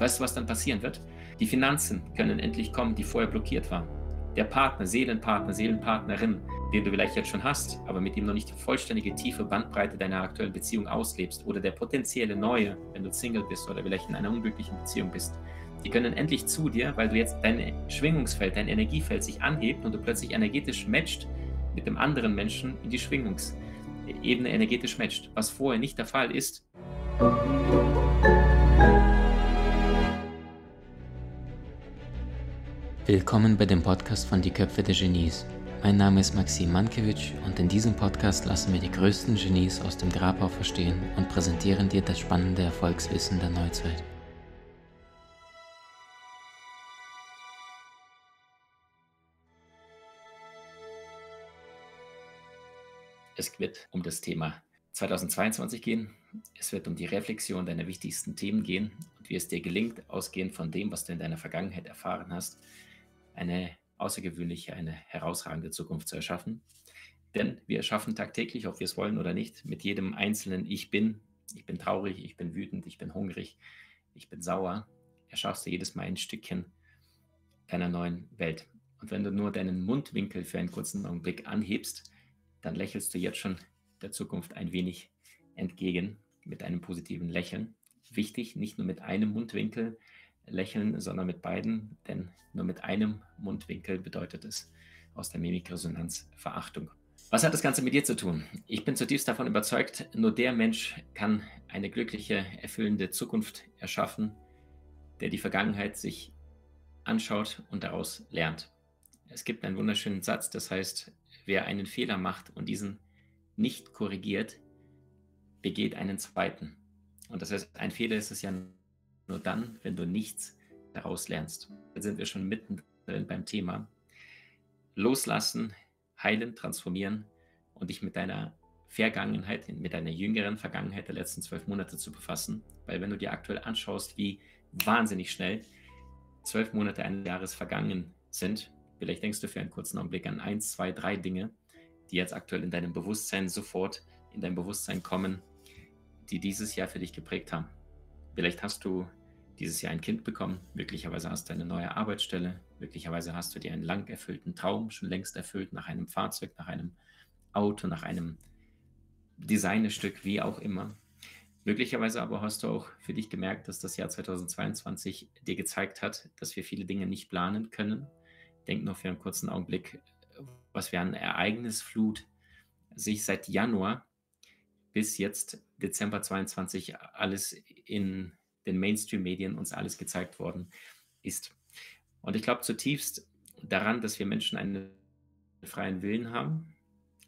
Weißt du, was dann passieren wird? Die Finanzen können endlich kommen, die vorher blockiert waren. Der Partner, Seelenpartner, Seelenpartnerin, den du vielleicht jetzt schon hast, aber mit dem noch nicht die vollständige tiefe Bandbreite deiner aktuellen Beziehung auslebst, oder der potenzielle neue, wenn du Single bist oder vielleicht in einer unglücklichen Beziehung bist, die können endlich zu dir, weil du jetzt dein Schwingungsfeld, dein Energiefeld sich anhebt und du plötzlich energetisch matcht mit dem anderen Menschen in die Schwingungsebene energetisch matcht, was vorher nicht der Fall ist. Willkommen bei dem Podcast von Die Köpfe der Genies. Mein Name ist Maxim Mankewitsch und in diesem Podcast lassen wir die größten Genies aus dem Grabau verstehen und präsentieren dir das spannende Erfolgswissen der Neuzeit. Es wird um das Thema 2022 gehen. Es wird um die Reflexion deiner wichtigsten Themen gehen und wie es dir gelingt, ausgehend von dem, was du in deiner Vergangenheit erfahren hast, eine außergewöhnliche, eine herausragende Zukunft zu erschaffen. Denn wir erschaffen tagtäglich, ob wir es wollen oder nicht, mit jedem einzelnen Ich bin, ich bin traurig, ich bin wütend, ich bin hungrig, ich bin sauer, erschaffst du jedes Mal ein Stückchen deiner neuen Welt. Und wenn du nur deinen Mundwinkel für einen kurzen Augenblick anhebst, dann lächelst du jetzt schon der Zukunft ein wenig entgegen mit einem positiven Lächeln. Wichtig, nicht nur mit einem Mundwinkel lächeln, sondern mit beiden, denn nur mit einem Mundwinkel bedeutet es aus der Mimikresonanz Verachtung. Was hat das Ganze mit dir zu tun? Ich bin zutiefst davon überzeugt, nur der Mensch kann eine glückliche, erfüllende Zukunft erschaffen, der die Vergangenheit sich anschaut und daraus lernt. Es gibt einen wunderschönen Satz, das heißt, wer einen Fehler macht und diesen nicht korrigiert, begeht einen zweiten. Und das heißt, ein Fehler ist es ja nur dann, wenn du nichts daraus lernst. Dann sind wir schon mittendrin beim Thema. Loslassen, heilen, transformieren und dich mit deiner Vergangenheit, mit deiner jüngeren Vergangenheit der letzten zwölf Monate zu befassen. Weil wenn du dir aktuell anschaust, wie wahnsinnig schnell zwölf Monate eines Jahres vergangen sind, vielleicht denkst du für einen kurzen Augenblick an eins, zwei, drei Dinge, die jetzt aktuell in deinem Bewusstsein sofort in dein Bewusstsein kommen, die dieses Jahr für dich geprägt haben. Vielleicht hast du dieses Jahr ein Kind bekommen, möglicherweise hast du eine neue Arbeitsstelle, möglicherweise hast du dir einen lang erfüllten Traum schon längst erfüllt nach einem Fahrzeug, nach einem Auto, nach einem Designstück, wie auch immer. Möglicherweise aber hast du auch für dich gemerkt, dass das Jahr 2022 dir gezeigt hat, dass wir viele Dinge nicht planen können. Denk nur für einen kurzen Augenblick, was wir an Ereignisflut sich seit Januar bis jetzt Dezember 22 alles in den Mainstream-Medien uns alles gezeigt worden ist. Und ich glaube zutiefst daran, dass wir Menschen einen freien Willen haben,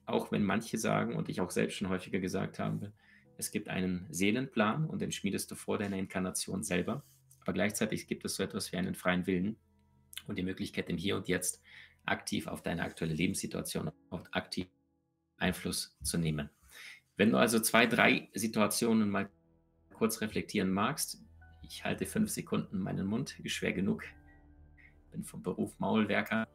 auch wenn manche sagen und ich auch selbst schon häufiger gesagt habe, es gibt einen Seelenplan und den schmiedest du vor deiner Inkarnation selber, aber gleichzeitig gibt es so etwas wie einen freien Willen und die Möglichkeit im Hier und Jetzt aktiv auf deine aktuelle Lebenssituation und aktiv Einfluss zu nehmen. Wenn du also zwei, drei Situationen mal kurz reflektieren magst, ich halte fünf Sekunden meinen Mund, schwer genug, bin vom Beruf Maulwerker.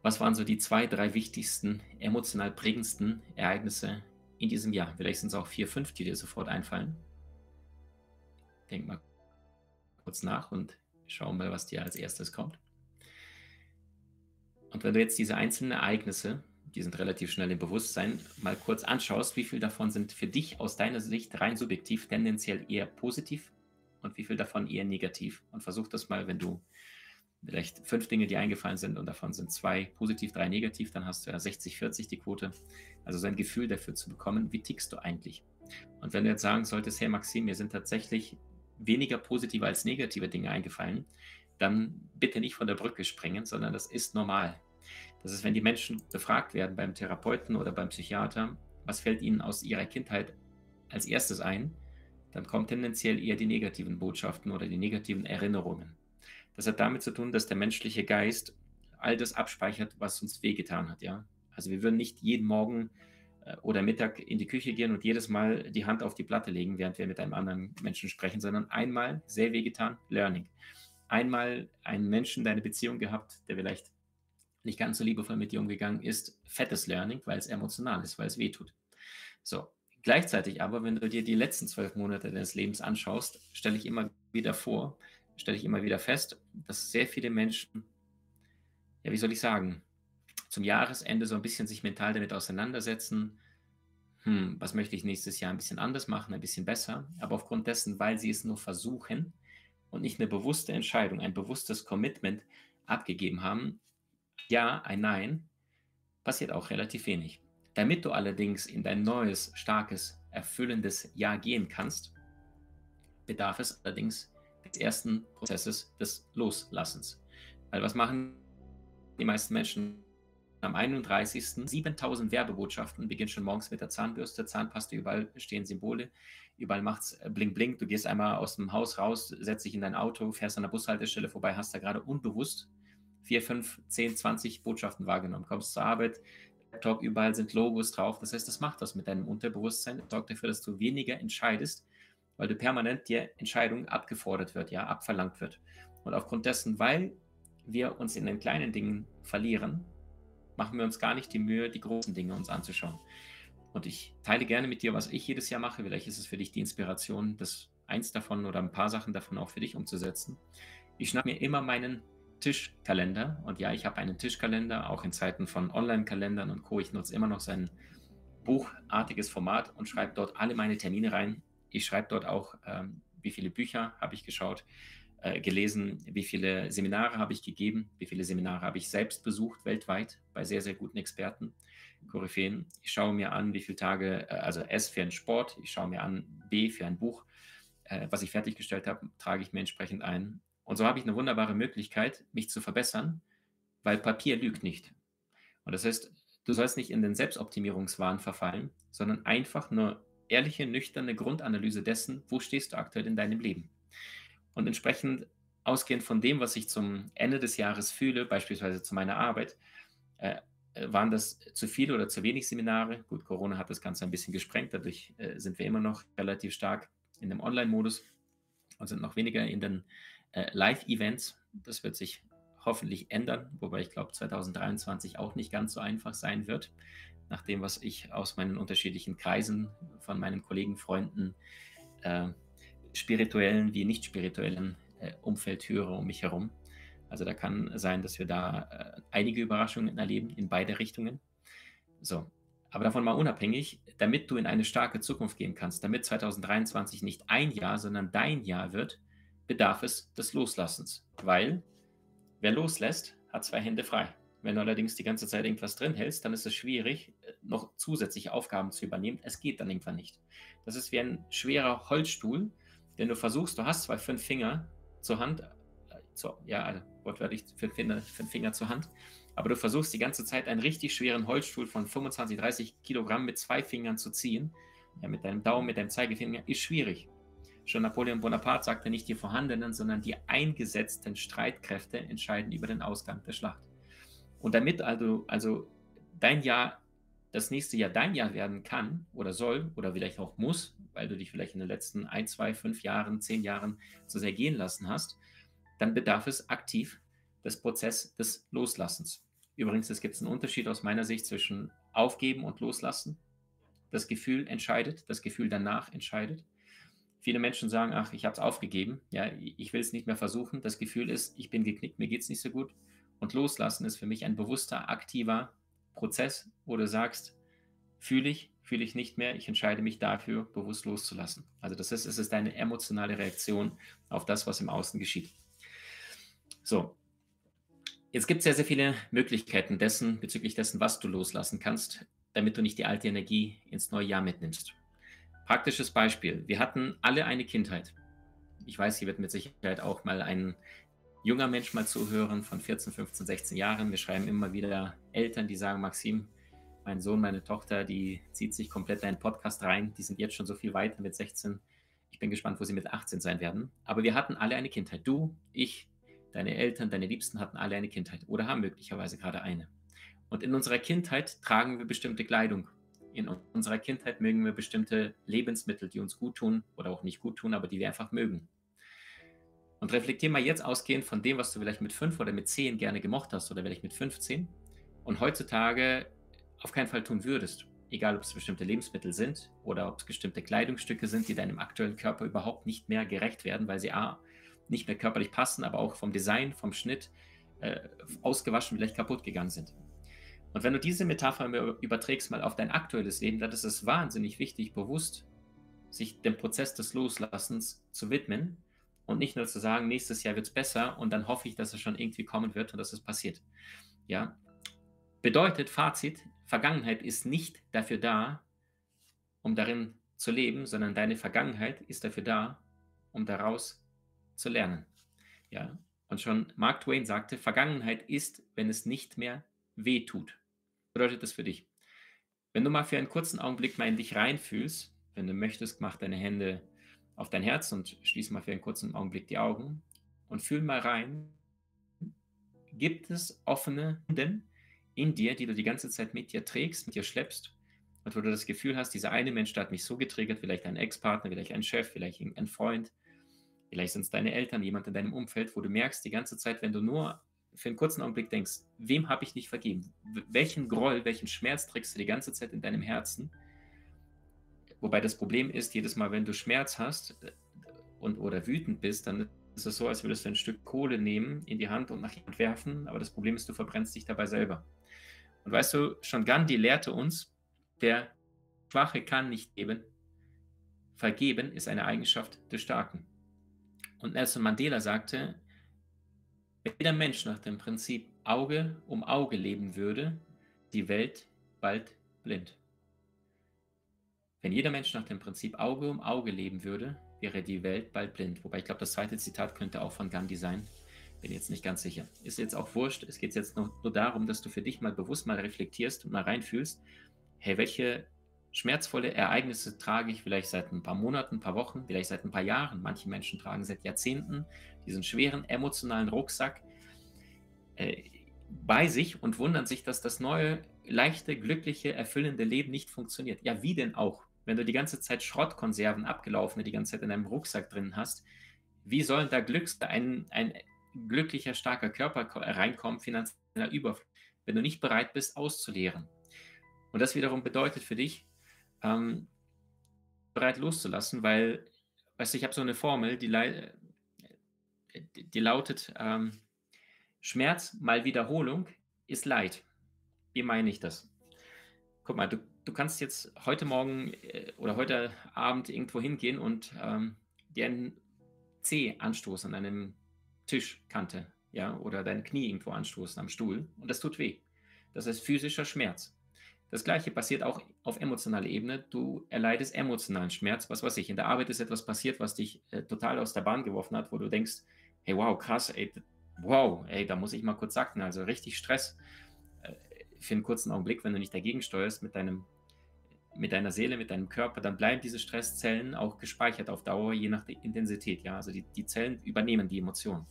Was waren so die zwei, drei wichtigsten, emotional prägendsten Ereignisse in diesem Jahr? Vielleicht sind es auch vier, fünf, die dir sofort einfallen. Denk mal kurz nach und schau mal, was dir als erstes kommt. Und wenn du jetzt diese einzelnen Ereignisse die sind relativ schnell im Bewusstsein, mal kurz anschaust, wie viel davon sind für dich aus deiner Sicht rein subjektiv tendenziell eher positiv und wie viel davon eher negativ. Und versuch das mal, wenn du vielleicht fünf Dinge, die eingefallen sind und davon sind zwei positiv, drei negativ, dann hast du ja 60, 40 die Quote. Also so ein Gefühl dafür zu bekommen, wie tickst du eigentlich? Und wenn du jetzt sagen solltest, hey Maxim, mir sind tatsächlich weniger positive als negative Dinge eingefallen, dann bitte nicht von der Brücke springen, sondern das ist normal. Das ist, wenn die Menschen befragt werden beim Therapeuten oder beim Psychiater, was fällt ihnen aus ihrer Kindheit als erstes ein, dann kommen tendenziell eher die negativen Botschaften oder die negativen Erinnerungen. Das hat damit zu tun, dass der menschliche Geist all das abspeichert, was uns wehgetan hat. Ja? Also wir würden nicht jeden Morgen äh, oder Mittag in die Küche gehen und jedes Mal die Hand auf die Platte legen, während wir mit einem anderen Menschen sprechen, sondern einmal sehr wehgetan, Learning. Einmal einen Menschen deine Beziehung gehabt, der vielleicht nicht ganz so liebevoll mit dir umgegangen ist, fettes Learning, weil es emotional ist, weil es weh tut. So, gleichzeitig aber, wenn du dir die letzten zwölf Monate deines Lebens anschaust, stelle ich immer wieder vor, stelle ich immer wieder fest, dass sehr viele Menschen, ja, wie soll ich sagen, zum Jahresende so ein bisschen sich mental damit auseinandersetzen, hm, was möchte ich nächstes Jahr ein bisschen anders machen, ein bisschen besser, aber aufgrund dessen, weil sie es nur versuchen und nicht eine bewusste Entscheidung, ein bewusstes Commitment abgegeben haben, ja, ein Nein, passiert auch relativ wenig. Damit du allerdings in dein neues, starkes, erfüllendes Jahr gehen kannst, bedarf es allerdings des ersten Prozesses des Loslassens. Weil was machen die meisten Menschen am 31. 7000 Werbebotschaften, beginnt schon morgens mit der Zahnbürste, Zahnpaste, überall stehen Symbole, überall macht es äh, blink blink, du gehst einmal aus dem Haus raus, setzt dich in dein Auto, fährst an der Bushaltestelle vorbei, hast da gerade unbewusst 4, 5, 10, 20 Botschaften wahrgenommen, kommst zur Arbeit, Laptop, überall sind Logos drauf, das heißt, das macht was mit deinem Unterbewusstsein, sorgt dafür, dass du weniger entscheidest, weil du permanent dir Entscheidung abgefordert wird, ja, abverlangt wird. Und aufgrund dessen, weil wir uns in den kleinen Dingen verlieren, machen wir uns gar nicht die Mühe, die großen Dinge uns anzuschauen. Und ich teile gerne mit dir, was ich jedes Jahr mache. Vielleicht ist es für dich die Inspiration, das eins davon oder ein paar Sachen davon auch für dich umzusetzen. Ich schnappe mir immer meinen Tischkalender. Und ja, ich habe einen Tischkalender, auch in Zeiten von Online-Kalendern und Co. Ich nutze immer noch sein buchartiges Format und schreibe dort alle meine Termine rein. Ich schreibe dort auch, ähm, wie viele Bücher habe ich geschaut, äh, gelesen, wie viele Seminare habe ich gegeben, wie viele Seminare habe ich selbst besucht weltweit bei sehr, sehr guten Experten, Koryphäen. Ich schaue mir an, wie viele Tage, äh, also S für einen Sport, ich schaue mir an B für ein Buch. Äh, was ich fertiggestellt habe, trage ich mir entsprechend ein. Und so habe ich eine wunderbare Möglichkeit, mich zu verbessern, weil Papier lügt nicht. Und das heißt, du sollst nicht in den Selbstoptimierungswahn verfallen, sondern einfach nur ehrliche, nüchterne Grundanalyse dessen, wo stehst du aktuell in deinem Leben. Und entsprechend ausgehend von dem, was ich zum Ende des Jahres fühle, beispielsweise zu meiner Arbeit, äh, äh, waren das zu viele oder zu wenig Seminare? Gut, Corona hat das Ganze ein bisschen gesprengt, dadurch äh, sind wir immer noch relativ stark in dem Online-Modus und sind noch weniger in den äh, Live-Events. Das wird sich hoffentlich ändern, wobei ich glaube, 2023 auch nicht ganz so einfach sein wird, nach dem, was ich aus meinen unterschiedlichen Kreisen von meinen Kollegen, Freunden, äh, spirituellen wie nicht spirituellen äh, Umfeld höre um mich herum. Also da kann sein, dass wir da äh, einige Überraschungen erleben in beide Richtungen. So, aber davon mal unabhängig, damit du in eine starke Zukunft gehen kannst, damit 2023 nicht ein Jahr, sondern dein Jahr wird, bedarf es des Loslassens. Weil wer loslässt, hat zwei Hände frei. Wenn du allerdings die ganze Zeit irgendwas drin hältst, dann ist es schwierig, äh, noch zusätzliche Aufgaben zu übernehmen. Es geht dann irgendwann nicht. Das ist wie ein schwerer Holzstuhl, wenn du versuchst, du hast zwei fünf Finger zur Hand, so, ja, also wortwörtlich fünf Finger, fünf Finger zur Hand, aber du versuchst die ganze Zeit einen richtig schweren Holzstuhl von 25, 30 Kilogramm mit zwei Fingern zu ziehen, ja, mit deinem Daumen, mit deinem Zeigefinger, ist schwierig. Schon Napoleon Bonaparte sagte nicht die vorhandenen, sondern die eingesetzten Streitkräfte entscheiden über den Ausgang der Schlacht. Und damit also, also dein Jahr das nächste Jahr dein Jahr werden kann oder soll oder vielleicht auch muss, weil du dich vielleicht in den letzten ein, zwei, fünf Jahren, zehn Jahren so sehr gehen lassen hast, dann bedarf es aktiv des Prozesses des Loslassens. Übrigens, es gibt einen Unterschied aus meiner Sicht zwischen Aufgeben und Loslassen. Das Gefühl entscheidet, das Gefühl danach entscheidet. Viele Menschen sagen, ach, ich habe es aufgegeben, ja, ich will es nicht mehr versuchen. Das Gefühl ist, ich bin geknickt, mir geht es nicht so gut. Und Loslassen ist für mich ein bewusster, aktiver Prozess, wo du sagst, fühle ich, fühle ich nicht mehr, ich entscheide mich dafür, bewusst loszulassen. Also das ist, es ist eine emotionale Reaktion auf das, was im Außen geschieht. So, jetzt gibt es sehr, sehr viele Möglichkeiten dessen, bezüglich dessen, was du loslassen kannst, damit du nicht die alte Energie ins neue Jahr mitnimmst. Praktisches Beispiel. Wir hatten alle eine Kindheit. Ich weiß, hier wird mit Sicherheit auch mal ein junger Mensch mal zuhören von 14, 15, 16 Jahren. Wir schreiben immer wieder Eltern, die sagen, Maxim, mein Sohn, meine Tochter, die zieht sich komplett deinen Podcast rein. Die sind jetzt schon so viel weiter mit 16. Ich bin gespannt, wo sie mit 18 sein werden. Aber wir hatten alle eine Kindheit. Du, ich, deine Eltern, deine Liebsten hatten alle eine Kindheit oder haben möglicherweise gerade eine. Und in unserer Kindheit tragen wir bestimmte Kleidung. In unserer Kindheit mögen wir bestimmte Lebensmittel, die uns gut tun oder auch nicht gut tun, aber die wir einfach mögen. Und reflektier mal jetzt ausgehend von dem, was du vielleicht mit 5 oder mit 10 gerne gemocht hast oder vielleicht mit 15 und heutzutage auf keinen Fall tun würdest. egal ob es bestimmte Lebensmittel sind oder ob es bestimmte Kleidungsstücke sind, die deinem aktuellen Körper überhaupt nicht mehr gerecht werden, weil sie A, nicht mehr körperlich passen, aber auch vom Design, vom Schnitt äh, ausgewaschen, vielleicht kaputt gegangen sind. Und wenn du diese Metapher überträgst mal auf dein aktuelles Leben, dann ist es wahnsinnig wichtig, bewusst sich dem Prozess des Loslassens zu widmen und nicht nur zu sagen, nächstes Jahr wird es besser und dann hoffe ich, dass es schon irgendwie kommen wird und dass es passiert. Ja, bedeutet Fazit: Vergangenheit ist nicht dafür da, um darin zu leben, sondern deine Vergangenheit ist dafür da, um daraus zu lernen. Ja, und schon Mark Twain sagte: Vergangenheit ist, wenn es nicht mehr weh tut. Bedeutet das für dich? Wenn du mal für einen kurzen Augenblick mal in dich reinfühlst, wenn du möchtest, mach deine Hände auf dein Herz und schließ mal für einen kurzen Augenblick die Augen und fühl mal rein. Gibt es offene Wunden in dir, die du die ganze Zeit mit dir trägst, mit dir schleppst und wo du das Gefühl hast, dieser eine Mensch, der hat mich so getriggert, vielleicht ein Ex-Partner, vielleicht ein Chef, vielleicht ein Freund, vielleicht sind es deine Eltern, jemand in deinem Umfeld, wo du merkst die ganze Zeit, wenn du nur für einen kurzen Augenblick denkst, wem habe ich nicht vergeben? Welchen Groll, welchen Schmerz trägst du die ganze Zeit in deinem Herzen? Wobei das Problem ist, jedes Mal, wenn du Schmerz hast äh, und oder wütend bist, dann ist es so, als würdest du ein Stück Kohle nehmen, in die Hand und nach jemand werfen. Aber das Problem ist, du verbrennst dich dabei selber. Und weißt du, schon Gandhi lehrte uns, der Schwache kann nicht geben. Vergeben ist eine Eigenschaft des Starken. Und Nelson Mandela sagte, wenn jeder Mensch nach dem Prinzip Auge um Auge leben würde, die Welt bald blind. Wenn jeder Mensch nach dem Prinzip Auge um Auge leben würde, wäre die Welt bald blind. Wobei ich glaube, das zweite Zitat könnte auch von Gandhi sein. Bin jetzt nicht ganz sicher. Ist jetzt auch wurscht. Es geht jetzt nur, nur darum, dass du für dich mal bewusst mal reflektierst und mal reinfühlst, hey, welche schmerzvolle Ereignisse trage ich vielleicht seit ein paar Monaten, ein paar Wochen, vielleicht seit ein paar Jahren. Manche Menschen tragen seit Jahrzehnten diesen schweren emotionalen Rucksack äh, bei sich und wundern sich, dass das neue, leichte, glückliche, erfüllende Leben nicht funktioniert. Ja, wie denn auch? wenn du die ganze Zeit Schrottkonserven abgelaufene die ganze Zeit in deinem Rucksack drin hast, wie soll da Glücks, ein, ein glücklicher, starker Körper reinkommen, finanzieller Überfluss, wenn du nicht bereit bist, auszuleeren? Und das wiederum bedeutet für dich, ähm, bereit loszulassen, weil, weißt du, ich habe so eine Formel, die, die lautet, ähm, Schmerz mal Wiederholung ist Leid. Wie meine ich das? Guck mal, du du kannst jetzt heute Morgen äh, oder heute Abend irgendwo hingehen und ähm, dir einen Zeh anstoßen an einem Tischkante, ja, oder dein Knie irgendwo anstoßen am Stuhl und das tut weh. Das ist physischer Schmerz. Das gleiche passiert auch auf emotionaler Ebene. Du erleidest emotionalen Schmerz. Was weiß ich, in der Arbeit ist etwas passiert, was dich äh, total aus der Bahn geworfen hat, wo du denkst, hey, wow, krass, ey, wow, ey, da muss ich mal kurz sacken. Also richtig Stress äh, für einen kurzen Augenblick, wenn du nicht dagegen steuerst mit deinem mit deiner Seele, mit deinem Körper, dann bleiben diese Stresszellen auch gespeichert auf Dauer, je nach Intensität. Ja? Also die, die Zellen übernehmen die Emotionen.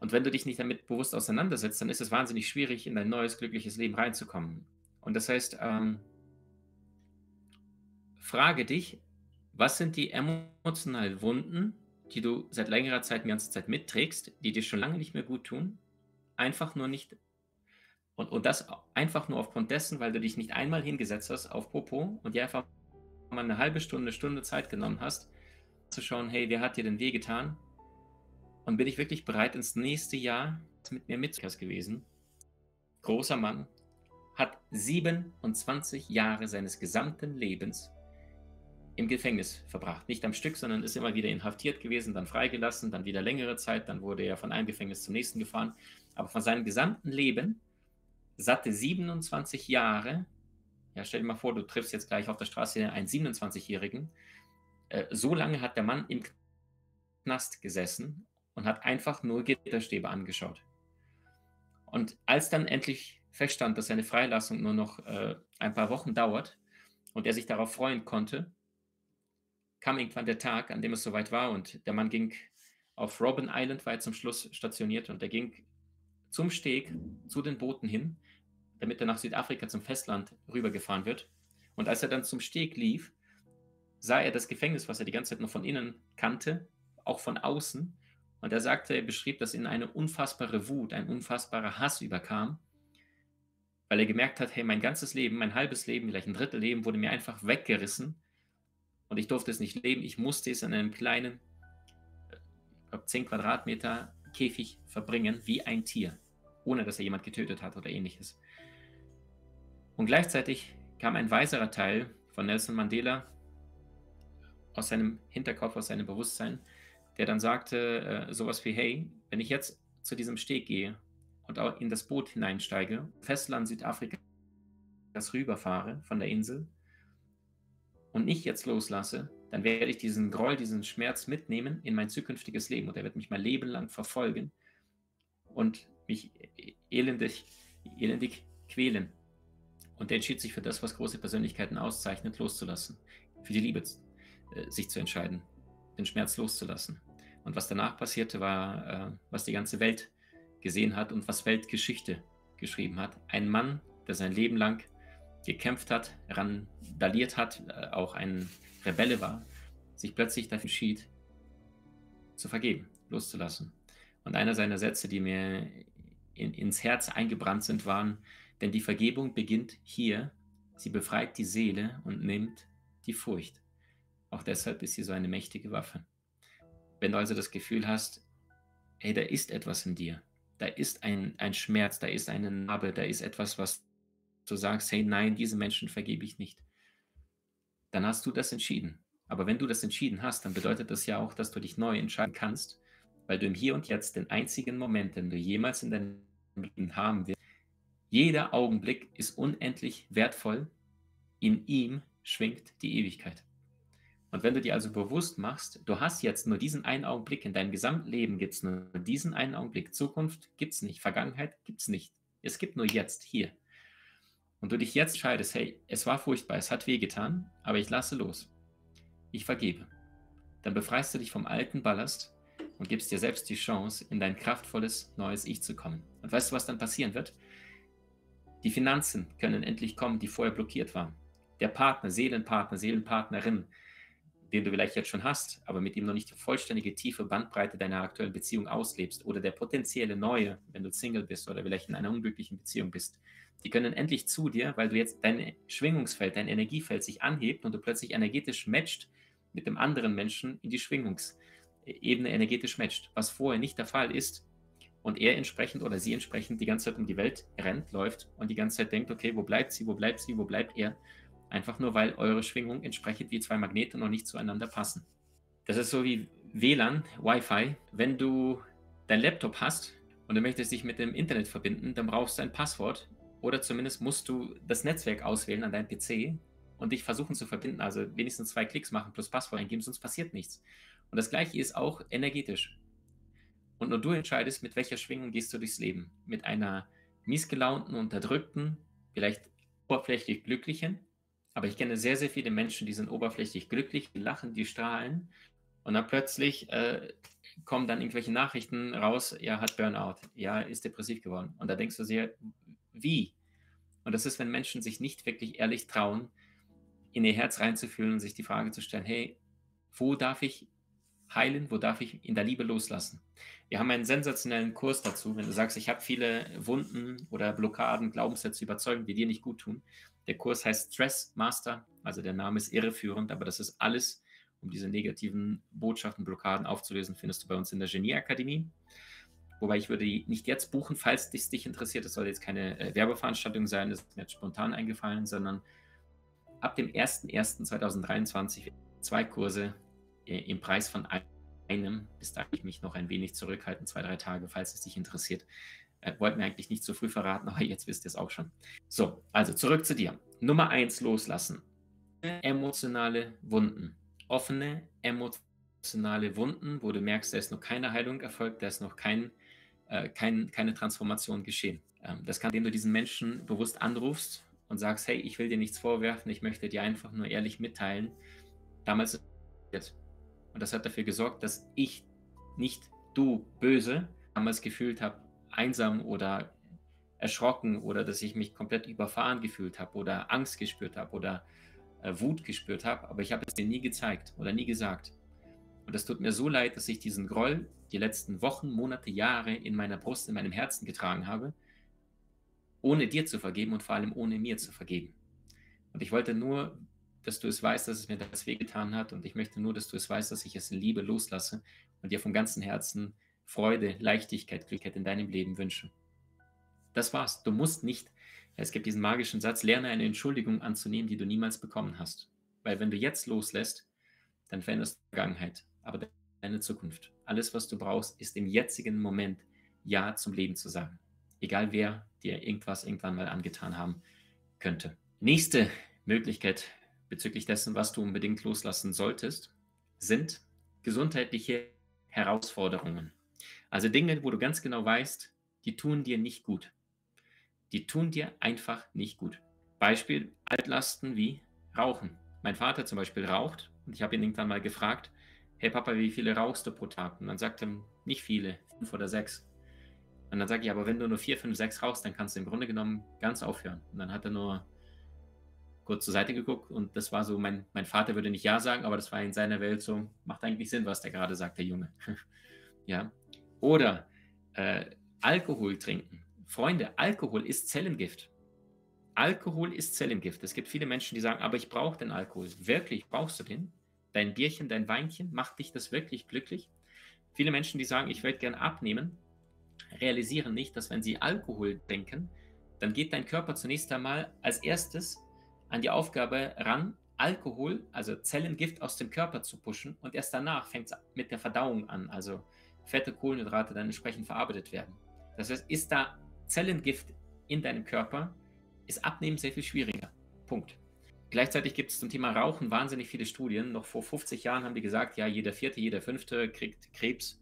Und wenn du dich nicht damit bewusst auseinandersetzt, dann ist es wahnsinnig schwierig, in dein neues, glückliches Leben reinzukommen. Und das heißt, ähm, frage dich, was sind die emotionalen Wunden, die du seit längerer Zeit, die ganze Zeit mitträgst, die dir schon lange nicht mehr gut tun, einfach nur nicht und, und das einfach nur aufgrund dessen, weil du dich nicht einmal hingesetzt hast auf Popo und dir einfach mal eine halbe Stunde, eine Stunde Zeit genommen hast, zu schauen, hey, wer hat dir denn wehgetan? Und bin ich wirklich bereit, ins nächste Jahr mit mir mitzukommen gewesen? Großer Mann, hat 27 Jahre seines gesamten Lebens im Gefängnis verbracht. Nicht am Stück, sondern ist immer wieder inhaftiert gewesen, dann freigelassen, dann wieder längere Zeit, dann wurde er von einem Gefängnis zum nächsten gefahren. Aber von seinem gesamten Leben satte 27 Jahre, ja, stell dir mal vor, du triffst jetzt gleich auf der Straße einen 27-Jährigen, äh, so lange hat der Mann im Knast gesessen und hat einfach nur Gitterstäbe angeschaut. Und als dann endlich feststand, dass seine Freilassung nur noch äh, ein paar Wochen dauert und er sich darauf freuen konnte, kam irgendwann der Tag, an dem es soweit war und der Mann ging auf Robben Island, war er zum Schluss stationiert und er ging zum Steg zu den Booten hin damit er nach Südafrika zum Festland rübergefahren wird. Und als er dann zum Steg lief, sah er das Gefängnis, was er die ganze Zeit noch von innen kannte, auch von außen. Und er sagte, er beschrieb, dass ihn eine unfassbare Wut, ein unfassbarer Hass überkam, weil er gemerkt hat, hey, mein ganzes Leben, mein halbes Leben, vielleicht ein Drittel Leben wurde mir einfach weggerissen und ich durfte es nicht leben. Ich musste es in einem kleinen, ich glaube, 10 Quadratmeter Käfig verbringen, wie ein Tier, ohne dass er jemand getötet hat oder ähnliches. Und gleichzeitig kam ein weiserer Teil von Nelson Mandela aus seinem Hinterkopf, aus seinem Bewusstsein, der dann sagte äh, sowas wie, hey, wenn ich jetzt zu diesem Steg gehe und in das Boot hineinsteige, Festland Südafrikas rüberfahre von der Insel und nicht jetzt loslasse, dann werde ich diesen Groll, diesen Schmerz mitnehmen in mein zukünftiges Leben und er wird mich mein Leben lang verfolgen und mich elendig, elendig quälen. Und er entschied sich für das, was große Persönlichkeiten auszeichnet, loszulassen. Für die Liebe äh, sich zu entscheiden, den Schmerz loszulassen. Und was danach passierte, war, äh, was die ganze Welt gesehen hat und was Weltgeschichte geschrieben hat. Ein Mann, der sein Leben lang gekämpft hat, randaliert hat, äh, auch ein Rebelle war, sich plötzlich dafür entschied, zu vergeben, loszulassen. Und einer seiner Sätze, die mir in, ins Herz eingebrannt sind, waren, denn die Vergebung beginnt hier, sie befreit die Seele und nimmt die Furcht. Auch deshalb ist sie so eine mächtige Waffe. Wenn du also das Gefühl hast, hey, da ist etwas in dir, da ist ein, ein Schmerz, da ist eine Narbe, da ist etwas, was du sagst, hey, nein, diese Menschen vergebe ich nicht, dann hast du das entschieden. Aber wenn du das entschieden hast, dann bedeutet das ja auch, dass du dich neu entscheiden kannst, weil du im Hier und Jetzt den einzigen Moment, den du jemals in deinem Leben haben wirst, jeder Augenblick ist unendlich wertvoll, in ihm schwingt die Ewigkeit. Und wenn du dir also bewusst machst, du hast jetzt nur diesen einen Augenblick, in deinem Gesamtleben gibt es nur diesen einen Augenblick, Zukunft gibt es nicht, Vergangenheit gibt es nicht. Es gibt nur jetzt, hier. Und du dich jetzt entscheidest, hey, es war furchtbar, es hat wehgetan, aber ich lasse los. Ich vergebe. Dann befreist du dich vom alten Ballast und gibst dir selbst die Chance, in dein kraftvolles neues Ich zu kommen. Und weißt du, was dann passieren wird? Die Finanzen können endlich kommen, die vorher blockiert waren. Der Partner, Seelenpartner, Seelenpartnerin, den du vielleicht jetzt schon hast, aber mit ihm noch nicht die vollständige tiefe Bandbreite deiner aktuellen Beziehung auslebst oder der potenzielle neue, wenn du Single bist oder vielleicht in einer unglücklichen Beziehung bist, die können endlich zu dir, weil du jetzt dein Schwingungsfeld, dein Energiefeld sich anhebt und du plötzlich energetisch matcht mit dem anderen Menschen in die Schwingungsebene energetisch matcht, was vorher nicht der Fall ist und er entsprechend oder sie entsprechend die ganze Zeit um die Welt rennt, läuft und die ganze Zeit denkt, okay, wo bleibt sie, wo bleibt sie, wo bleibt er? Einfach nur, weil eure Schwingung entsprechend wie zwei Magnete noch nicht zueinander passen. Das ist so wie WLAN, Wi-Fi. Wenn du dein Laptop hast und du möchtest dich mit dem Internet verbinden, dann brauchst du ein Passwort oder zumindest musst du das Netzwerk auswählen an deinem PC und dich versuchen zu verbinden. Also wenigstens zwei Klicks machen plus Passwort eingeben, sonst passiert nichts. Und das gleiche ist auch energetisch. Und nur du entscheidest, mit welcher Schwingung gehst du durchs Leben. Mit einer miesgelaunten, unterdrückten, vielleicht oberflächlich glücklichen. Aber ich kenne sehr, sehr viele Menschen, die sind oberflächlich glücklich, die lachen, die strahlen. Und dann plötzlich äh, kommen dann irgendwelche Nachrichten raus, ja, hat Burnout, ja, ist depressiv geworden. Und da denkst du sehr, wie? Und das ist, wenn Menschen sich nicht wirklich ehrlich trauen, in ihr Herz reinzufühlen und sich die Frage zu stellen, hey, wo darf ich heilen, wo darf ich in der Liebe loslassen? Wir haben einen sensationellen Kurs dazu, wenn du sagst, ich habe viele Wunden oder Blockaden, Glaubenssätze, Überzeugungen, die dir nicht gut tun. Der Kurs heißt Stress Master, also der Name ist irreführend, aber das ist alles, um diese negativen Botschaften, Blockaden aufzulösen, findest du bei uns in der Genieakademie. Wobei ich würde die nicht jetzt buchen, falls es dich interessiert. Das soll jetzt keine äh, Werbeveranstaltung sein, das ist mir jetzt spontan eingefallen, sondern ab dem 01.01.2023 zwei Kurse äh, im Preis von einem, bis da ich mich noch ein wenig zurückhalten, zwei, drei Tage, falls es dich interessiert. Äh, wollten wir eigentlich nicht zu früh verraten, aber jetzt wisst ihr es auch schon. So, also zurück zu dir. Nummer eins loslassen. Emotionale Wunden. Offene emotionale Wunden, wo du merkst, da ist noch keine Heilung erfolgt, da ist noch kein äh, kein, keine Transformation geschehen. Ähm, das kann, indem du diesen Menschen bewusst anrufst und sagst, hey, ich will dir nichts vorwerfen, ich möchte dir einfach nur ehrlich mitteilen. Damals und das hat dafür gesorgt, dass ich nicht du böse damals gefühlt habe, einsam oder erschrocken oder dass ich mich komplett überfahren gefühlt habe oder Angst gespürt habe oder äh, Wut gespürt habe, aber ich habe es dir nie gezeigt oder nie gesagt. Und es tut mir so leid, dass ich diesen Groll die letzten Wochen, Monate, Jahre in meiner Brust, in meinem Herzen getragen habe. ohne dir zu vergeben und vor allem ohne mir zu vergeben. Und ich wollte nur, dass du es weißt, dass es mir das wehgetan hat und ich möchte nur, dass du es weißt, dass ich es in Liebe loslasse und dir von ganzem Herzen Freude, Leichtigkeit, Glückheit in deinem Leben wünsche. Das war's. Du musst nicht, es gibt diesen magischen Satz, lerne eine Entschuldigung anzunehmen, die du niemals bekommen hast. Weil wenn du jetzt loslässt, dann veränderst du die Vergangenheit, aber deine Zukunft. Alles, was du brauchst, ist im jetzigen Moment Ja zum Leben zu sagen. Egal wer dir irgendwas irgendwann mal angetan haben könnte. Nächste Möglichkeit bezüglich dessen, was du unbedingt loslassen solltest, sind gesundheitliche Herausforderungen. Also Dinge, wo du ganz genau weißt, die tun dir nicht gut. Die tun dir einfach nicht gut. Beispiel Altlasten wie Rauchen. Mein Vater zum Beispiel raucht und ich habe ihn irgendwann mal gefragt, hey Papa, wie viele rauchst du pro Tag? Und dann sagt er, nicht viele, fünf oder sechs. Und dann sage ich, aber wenn du nur vier, fünf, sechs rauchst, dann kannst du im Grunde genommen ganz aufhören. Und dann hat er nur kurz zur Seite geguckt und das war so, mein, mein Vater würde nicht Ja sagen, aber das war in seiner Welt so, macht eigentlich Sinn, was der gerade sagt, der Junge. ja. Oder äh, Alkohol trinken. Freunde, Alkohol ist Zellengift. Alkohol ist Zellengift. Es gibt viele Menschen, die sagen, aber ich brauche den Alkohol. Wirklich, brauchst du den? Dein Bierchen, dein Weinchen, macht dich das wirklich glücklich? Viele Menschen, die sagen, ich würde gern abnehmen, realisieren nicht, dass wenn sie Alkohol denken, dann geht dein Körper zunächst einmal als erstes an die Aufgabe ran, Alkohol, also Zellengift aus dem Körper zu pushen und erst danach fängt es mit der Verdauung an, also Fette, Kohlenhydrate dann entsprechend verarbeitet werden. Das heißt, ist da Zellengift in deinem Körper, ist Abnehmen sehr viel schwieriger. Punkt. Gleichzeitig gibt es zum Thema Rauchen wahnsinnig viele Studien. Noch vor 50 Jahren haben die gesagt, ja, jeder vierte, jeder fünfte kriegt Krebs.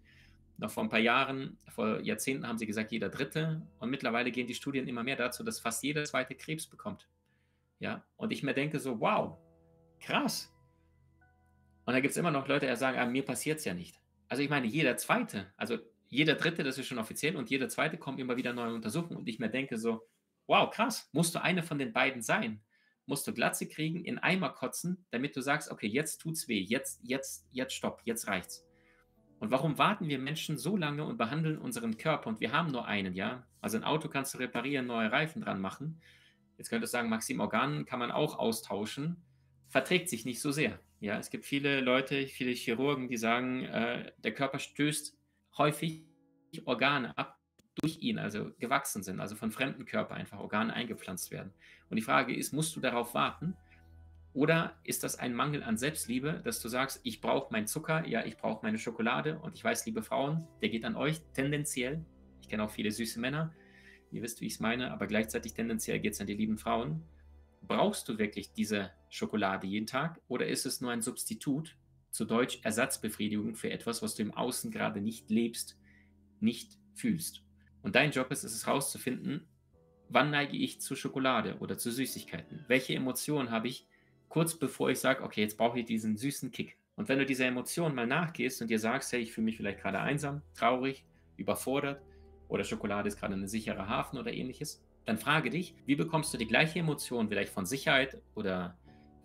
Noch vor ein paar Jahren, vor Jahrzehnten haben sie gesagt, jeder dritte. Und mittlerweile gehen die Studien immer mehr dazu, dass fast jeder zweite Krebs bekommt. Ja, und ich mir denke so, wow, krass. Und da gibt es immer noch Leute, die sagen, ah, mir passiert es ja nicht. Also ich meine, jeder zweite, also jeder dritte, das ist schon offiziell, und jeder zweite kommt immer wieder neue Untersuchungen. Und ich mir denke so, wow, krass, musst du eine von den beiden sein? Musst du Glatze kriegen, in Eimer kotzen, damit du sagst, okay, jetzt tut's weh, jetzt, jetzt, jetzt stopp, jetzt reicht's. Und warum warten wir Menschen so lange und behandeln unseren Körper? Und wir haben nur einen, ja? Also ein Auto kannst du reparieren, neue Reifen dran machen. Jetzt könntest du sagen, Maxim, Organen kann man auch austauschen. Verträgt sich nicht so sehr. Ja, es gibt viele Leute, viele Chirurgen, die sagen, äh, der Körper stößt häufig Organe ab durch ihn, also gewachsen sind, also von fremden Körpern einfach Organe eingepflanzt werden. Und die Frage ist, musst du darauf warten? Oder ist das ein Mangel an Selbstliebe, dass du sagst, ich brauche meinen Zucker, ja, ich brauche meine Schokolade und ich weiß, liebe Frauen, der geht an euch tendenziell. Ich kenne auch viele süße Männer, ihr wisst, wie ich es meine, aber gleichzeitig tendenziell geht es an die lieben Frauen. Brauchst du wirklich diese Schokolade jeden Tag oder ist es nur ein Substitut, zu Deutsch Ersatzbefriedigung für etwas, was du im Außen gerade nicht lebst, nicht fühlst? Und dein Job ist es herauszufinden, wann neige ich zu Schokolade oder zu Süßigkeiten? Welche Emotionen habe ich, kurz bevor ich sage, okay, jetzt brauche ich diesen süßen Kick. Und wenn du dieser Emotion mal nachgehst und dir sagst, hey, ich fühle mich vielleicht gerade einsam, traurig, überfordert oder Schokolade ist gerade ein sicherer Hafen oder ähnliches, dann frage dich, wie bekommst du die gleiche Emotion vielleicht von Sicherheit oder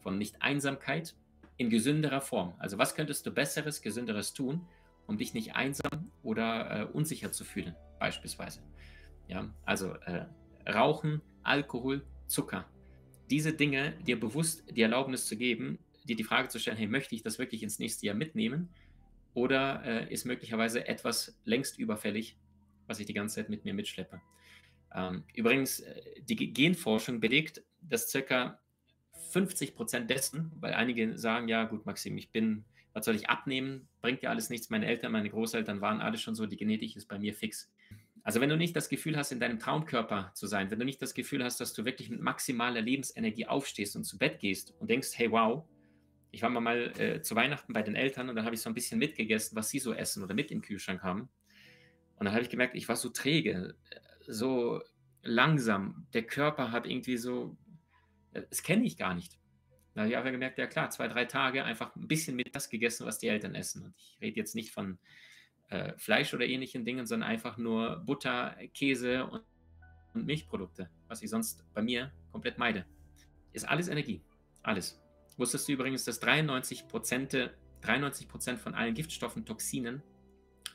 von Nicht-Einsamkeit in gesünderer Form? Also was könntest du besseres, gesünderes tun, um dich nicht einsam oder äh, unsicher zu fühlen, beispielsweise? Ja, also äh, Rauchen, Alkohol, Zucker diese Dinge dir bewusst die Erlaubnis zu geben, dir die Frage zu stellen, hey, möchte ich das wirklich ins nächste Jahr mitnehmen? Oder äh, ist möglicherweise etwas längst überfällig, was ich die ganze Zeit mit mir mitschleppe? Ähm, übrigens, äh, die Genforschung belegt, dass circa 50 Prozent dessen, weil einige sagen, ja gut, Maxim, ich bin, was soll ich abnehmen? Bringt ja alles nichts. Meine Eltern, meine Großeltern waren alle schon so, die Genetik ist bei mir fix. Also wenn du nicht das Gefühl hast, in deinem Traumkörper zu sein, wenn du nicht das Gefühl hast, dass du wirklich mit maximaler Lebensenergie aufstehst und zu Bett gehst und denkst, hey wow, ich war mal äh, zu Weihnachten bei den Eltern und dann habe ich so ein bisschen mitgegessen, was sie so essen oder mit im Kühlschrank haben. Und dann habe ich gemerkt, ich war so träge, so langsam. Der Körper hat irgendwie so, das kenne ich gar nicht. Da habe ich einfach gemerkt, ja klar, zwei, drei Tage einfach ein bisschen mit das gegessen, was die Eltern essen. Und ich rede jetzt nicht von äh, Fleisch oder ähnlichen Dingen, sondern einfach nur Butter, Käse und, und Milchprodukte, was ich sonst bei mir komplett meide. Ist alles Energie. Alles. Wusstest du übrigens, dass 93 Prozent 93 von allen Giftstoffen, Toxinen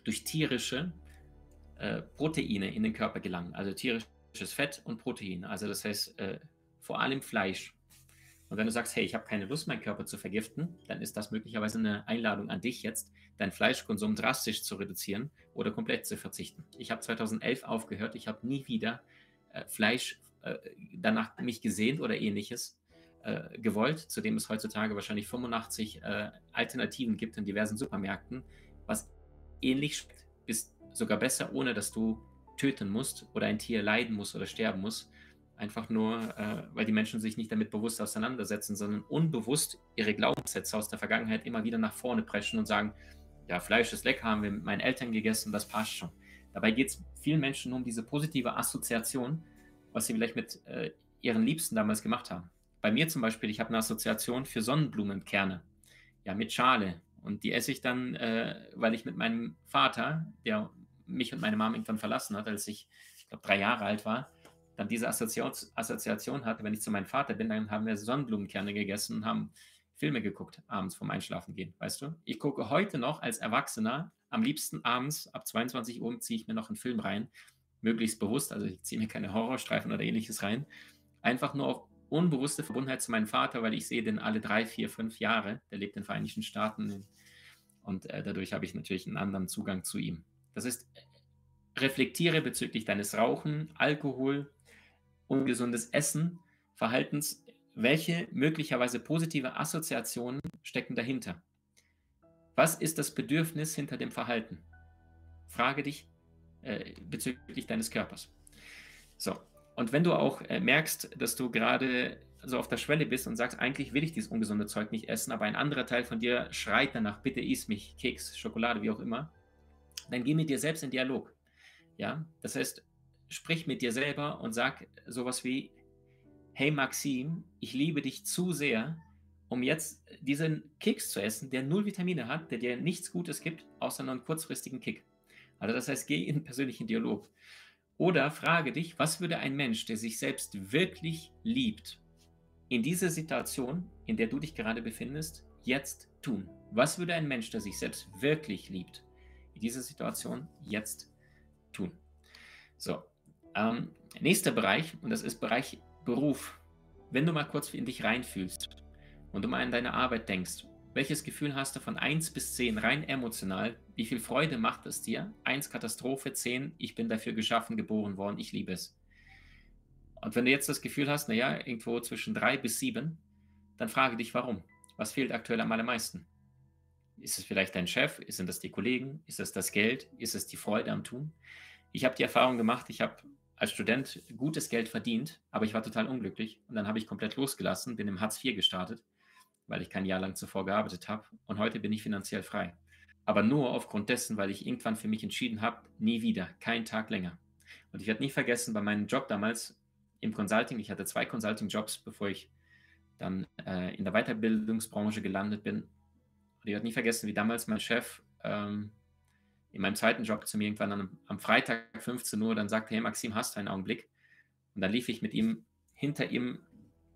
durch tierische äh, Proteine in den Körper gelangen, also tierische Fett und Protein. Also das heißt äh, vor allem Fleisch. Und wenn du sagst, hey, ich habe keine Lust, meinen Körper zu vergiften, dann ist das möglicherweise eine Einladung an dich jetzt, deinen Fleischkonsum drastisch zu reduzieren oder komplett zu verzichten. Ich habe 2011 aufgehört, ich habe nie wieder äh, Fleisch äh, danach mich gesehnt oder ähnliches äh, gewollt, zudem es heutzutage wahrscheinlich 85 äh, Alternativen gibt in diversen Supermärkten, was ähnlich ist sogar besser, ohne dass du töten musst oder ein Tier leiden muss oder sterben muss. Einfach nur, äh, weil die Menschen sich nicht damit bewusst auseinandersetzen, sondern unbewusst ihre Glaubenssätze aus der Vergangenheit immer wieder nach vorne preschen und sagen, ja, Fleisch ist lecker, haben wir mit meinen Eltern gegessen, das passt schon. Dabei geht es vielen Menschen um diese positive Assoziation, was sie vielleicht mit äh, ihren Liebsten damals gemacht haben. Bei mir zum Beispiel, ich habe eine Assoziation für Sonnenblumenkerne, ja, mit Schale. Und die esse ich dann, äh, weil ich mit meinem Vater, der mich und meine Mom irgendwann verlassen hat, als ich, ich glaube, drei Jahre alt war, dann diese Assoziation, Assoziation hatte, wenn ich zu meinem Vater bin, dann haben wir Sonnenblumenkerne gegessen und haben Filme geguckt, abends vorm Einschlafen gehen, weißt du? Ich gucke heute noch als Erwachsener, am liebsten abends, ab 22 Uhr ziehe ich mir noch einen Film rein, möglichst bewusst, also ich ziehe mir keine Horrorstreifen oder ähnliches rein, einfach nur auf unbewusste Verbundenheit zu meinem Vater, weil ich sehe den alle drei, vier, fünf Jahre, der lebt in den Vereinigten Staaten und äh, dadurch habe ich natürlich einen anderen Zugang zu ihm. Das ist, reflektiere bezüglich deines Rauchen, Alkohol, ungesundes Essen, Verhaltens, welche möglicherweise positive Assoziationen stecken dahinter? Was ist das Bedürfnis hinter dem Verhalten? Frage dich äh, bezüglich deines Körpers. So, und wenn du auch äh, merkst, dass du gerade so auf der Schwelle bist und sagst, eigentlich will ich dieses ungesunde Zeug nicht essen, aber ein anderer Teil von dir schreit danach, bitte iss mich, Keks, Schokolade, wie auch immer, dann geh mit dir selbst in Dialog. Ja, das heißt, sprich mit dir selber und sag sowas wie, hey Maxim, ich liebe dich zu sehr, um jetzt diesen Keks zu essen, der null Vitamine hat, der dir nichts Gutes gibt, außer nur einen kurzfristigen Kick. Also das heißt, geh in persönlichen Dialog. Oder frage dich, was würde ein Mensch, der sich selbst wirklich liebt, in dieser Situation, in der du dich gerade befindest, jetzt tun? Was würde ein Mensch, der sich selbst wirklich liebt, in dieser Situation jetzt tun. So, ähm, nächster Bereich, und das ist Bereich Beruf. Wenn du mal kurz in dich reinfühlst und du mal an deine Arbeit denkst, welches Gefühl hast du von 1 bis 10 rein emotional? Wie viel Freude macht es dir? 1 Katastrophe, 10 ich bin dafür geschaffen, geboren worden, ich liebe es. Und wenn du jetzt das Gefühl hast, naja, irgendwo zwischen 3 bis 7, dann frage dich, warum? Was fehlt aktuell am allermeisten? Ist es vielleicht dein Chef? Sind das die Kollegen? Ist es das Geld? Ist es die Freude am Tun? Ich habe die Erfahrung gemacht, ich habe als Student gutes Geld verdient, aber ich war total unglücklich. Und dann habe ich komplett losgelassen, bin im Hartz IV gestartet, weil ich kein Jahr lang zuvor gearbeitet habe. Und heute bin ich finanziell frei. Aber nur aufgrund dessen, weil ich irgendwann für mich entschieden habe, nie wieder, keinen Tag länger. Und ich werde nie vergessen, bei meinem Job damals im Consulting, ich hatte zwei Consulting-Jobs, bevor ich dann äh, in der Weiterbildungsbranche gelandet bin ich werde nie vergessen, wie damals mein Chef ähm, in meinem zweiten Job zu mir irgendwann am, am, Freitag 15 Uhr dann sagte, hey Maxim, hast du einen Augenblick? Und dann lief ich mit ihm hinter ihm,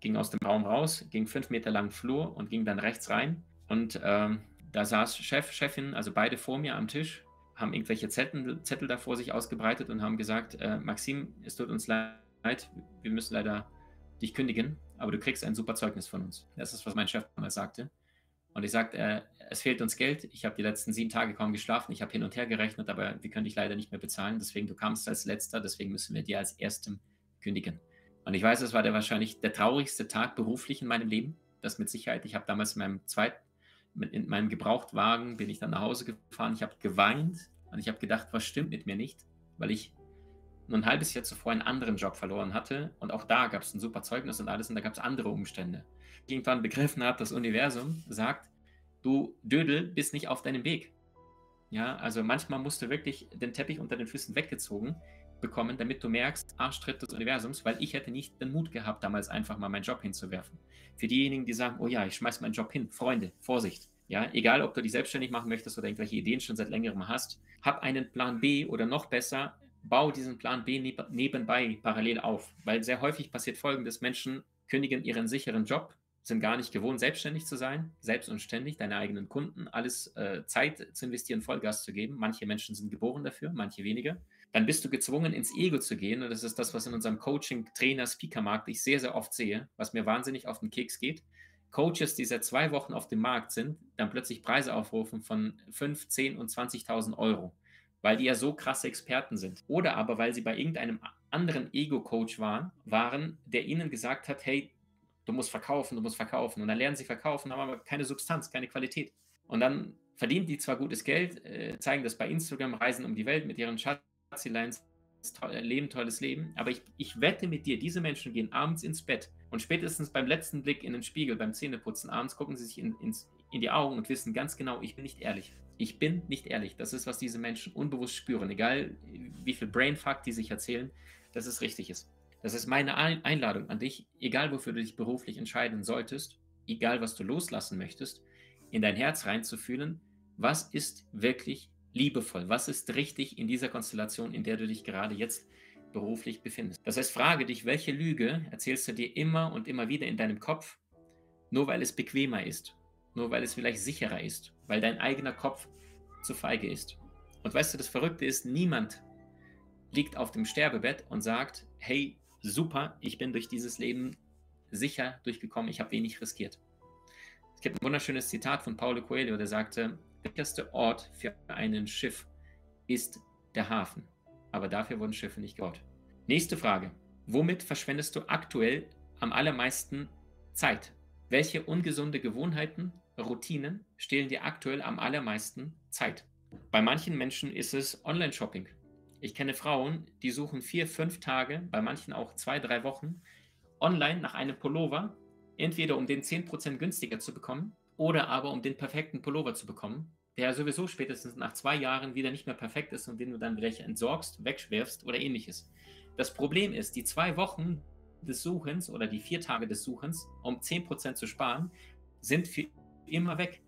ging aus dem Raum raus, ging fünf Meter lang Flur und ging dann rechts rein. Und ähm, da saß Chef, Chefin, also beide vor mir am Tisch, haben irgendwelche Zettel, Zettel da vor sich ausgebreitet und haben gesagt, äh, Maxim, es tut uns leid, wir müssen leider dich kündigen, aber du kriegst ein super Zeugnis von uns. Das ist, was mein Chef damals sagte. Und ich sagte, äh, es fehlt uns Geld. Ich habe die letzten sieben Tage kaum geschlafen. Ich habe hin und her gerechnet, aber wir können dich leider nicht mehr bezahlen. Deswegen, du kamst als letzter, deswegen müssen wir dir als erstem kündigen. Und ich weiß, es war der wahrscheinlich der traurigste Tag beruflich in meinem Leben. Das mit Sicherheit. Ich habe damals in meinem zweiten, in meinem Gebrauchtwagen bin ich dann nach Hause gefahren. Ich habe geweint und ich habe gedacht, was stimmt mit mir nicht? Weil ich nur ein halbes Jahr zuvor einen anderen Job verloren hatte und auch da gab es ein super Zeugnis und alles und da gab es andere Umstände irgendwann begriffen habe, das Universum sagt, du Dödel bist nicht auf deinem Weg. Ja, also manchmal musst du wirklich den Teppich unter den Füßen weggezogen bekommen, damit du merkst, Arschtritt des Universums, weil ich hätte nicht den Mut gehabt, damals einfach mal meinen Job hinzuwerfen. Für diejenigen, die sagen, oh ja, ich schmeiß meinen Job hin, Freunde, Vorsicht. Ja, egal, ob du dich selbstständig machen möchtest oder irgendwelche Ideen schon seit längerem hast, hab einen Plan B oder noch besser, bau diesen Plan B nebenbei parallel auf. Weil sehr häufig passiert folgendes: Menschen kündigen ihren sicheren Job, sind gar nicht gewohnt, selbstständig zu sein, selbst und ständig, deine eigenen Kunden, alles äh, Zeit zu investieren, Vollgas zu geben. Manche Menschen sind geboren dafür, manche weniger. dann bist du gezwungen, ins Ego zu gehen. Und das ist das, was in unserem Coaching, Trainer, Speaker-Markt ich sehr, sehr oft sehe, was mir wahnsinnig auf den Keks geht. Coaches, die seit zwei Wochen auf dem Markt sind, dann plötzlich Preise aufrufen von 5, 10 und 20.000 Euro, weil die ja so krasse Experten sind. Oder aber, weil sie bei irgendeinem anderen Ego-Coach waren, waren, der ihnen gesagt hat, hey, du musst verkaufen, du musst verkaufen. Und dann lernen sie verkaufen, haben aber keine Substanz, keine Qualität. Und dann verdienen die zwar gutes Geld, äh, zeigen das bei Instagram, reisen um die Welt mit ihren Schatzileins, äh, leben tolles Leben, aber ich, ich wette mit dir, diese Menschen gehen abends ins Bett und spätestens beim letzten Blick in den Spiegel, beim Zähneputzen abends, gucken sie sich in, ins, in die Augen und wissen ganz genau, ich bin nicht ehrlich. Ich bin nicht ehrlich. Das ist, was diese Menschen unbewusst spüren. Egal, wie viel Brainfuck die sich erzählen, dass es richtig ist. Das ist meine Einladung an dich, egal wofür du dich beruflich entscheiden solltest, egal was du loslassen möchtest, in dein Herz reinzufühlen, was ist wirklich liebevoll, was ist richtig in dieser Konstellation, in der du dich gerade jetzt beruflich befindest. Das heißt, frage dich, welche Lüge erzählst du dir immer und immer wieder in deinem Kopf, nur weil es bequemer ist, nur weil es vielleicht sicherer ist, weil dein eigener Kopf zu feige ist. Und weißt du, das Verrückte ist, niemand liegt auf dem Sterbebett und sagt, hey, super, ich bin durch dieses Leben sicher durchgekommen, ich habe wenig riskiert. Es gibt ein wunderschönes Zitat von Paulo Coelho, der sagte, der sicherste Ort für einen Schiff ist der Hafen, aber dafür wurden Schiffe nicht gebaut. Nächste Frage. Womit verschwendest du aktuell am allermeisten Zeit? Welche ungesunde Gewohnheiten, Routinen stehlen dir aktuell am allermeisten Zeit? Bei manchen Menschen ist es Online-Shopping. Ich kenne Frauen, die suchen vier, fünf Tage, bei manchen auch zwei, drei Wochen, online nach einem Pullover, entweder um den 10% günstiger zu bekommen oder aber um den perfekten Pullover zu bekommen, der sowieso spätestens nach zwei Jahren wieder nicht mehr perfekt ist und den du dann vielleicht entsorgst, wegschwerfst oder ähnliches. Das Problem ist, die zwei Wochen des Suchens oder die vier Tage des Suchens, um 10% zu sparen, sind für immer weg.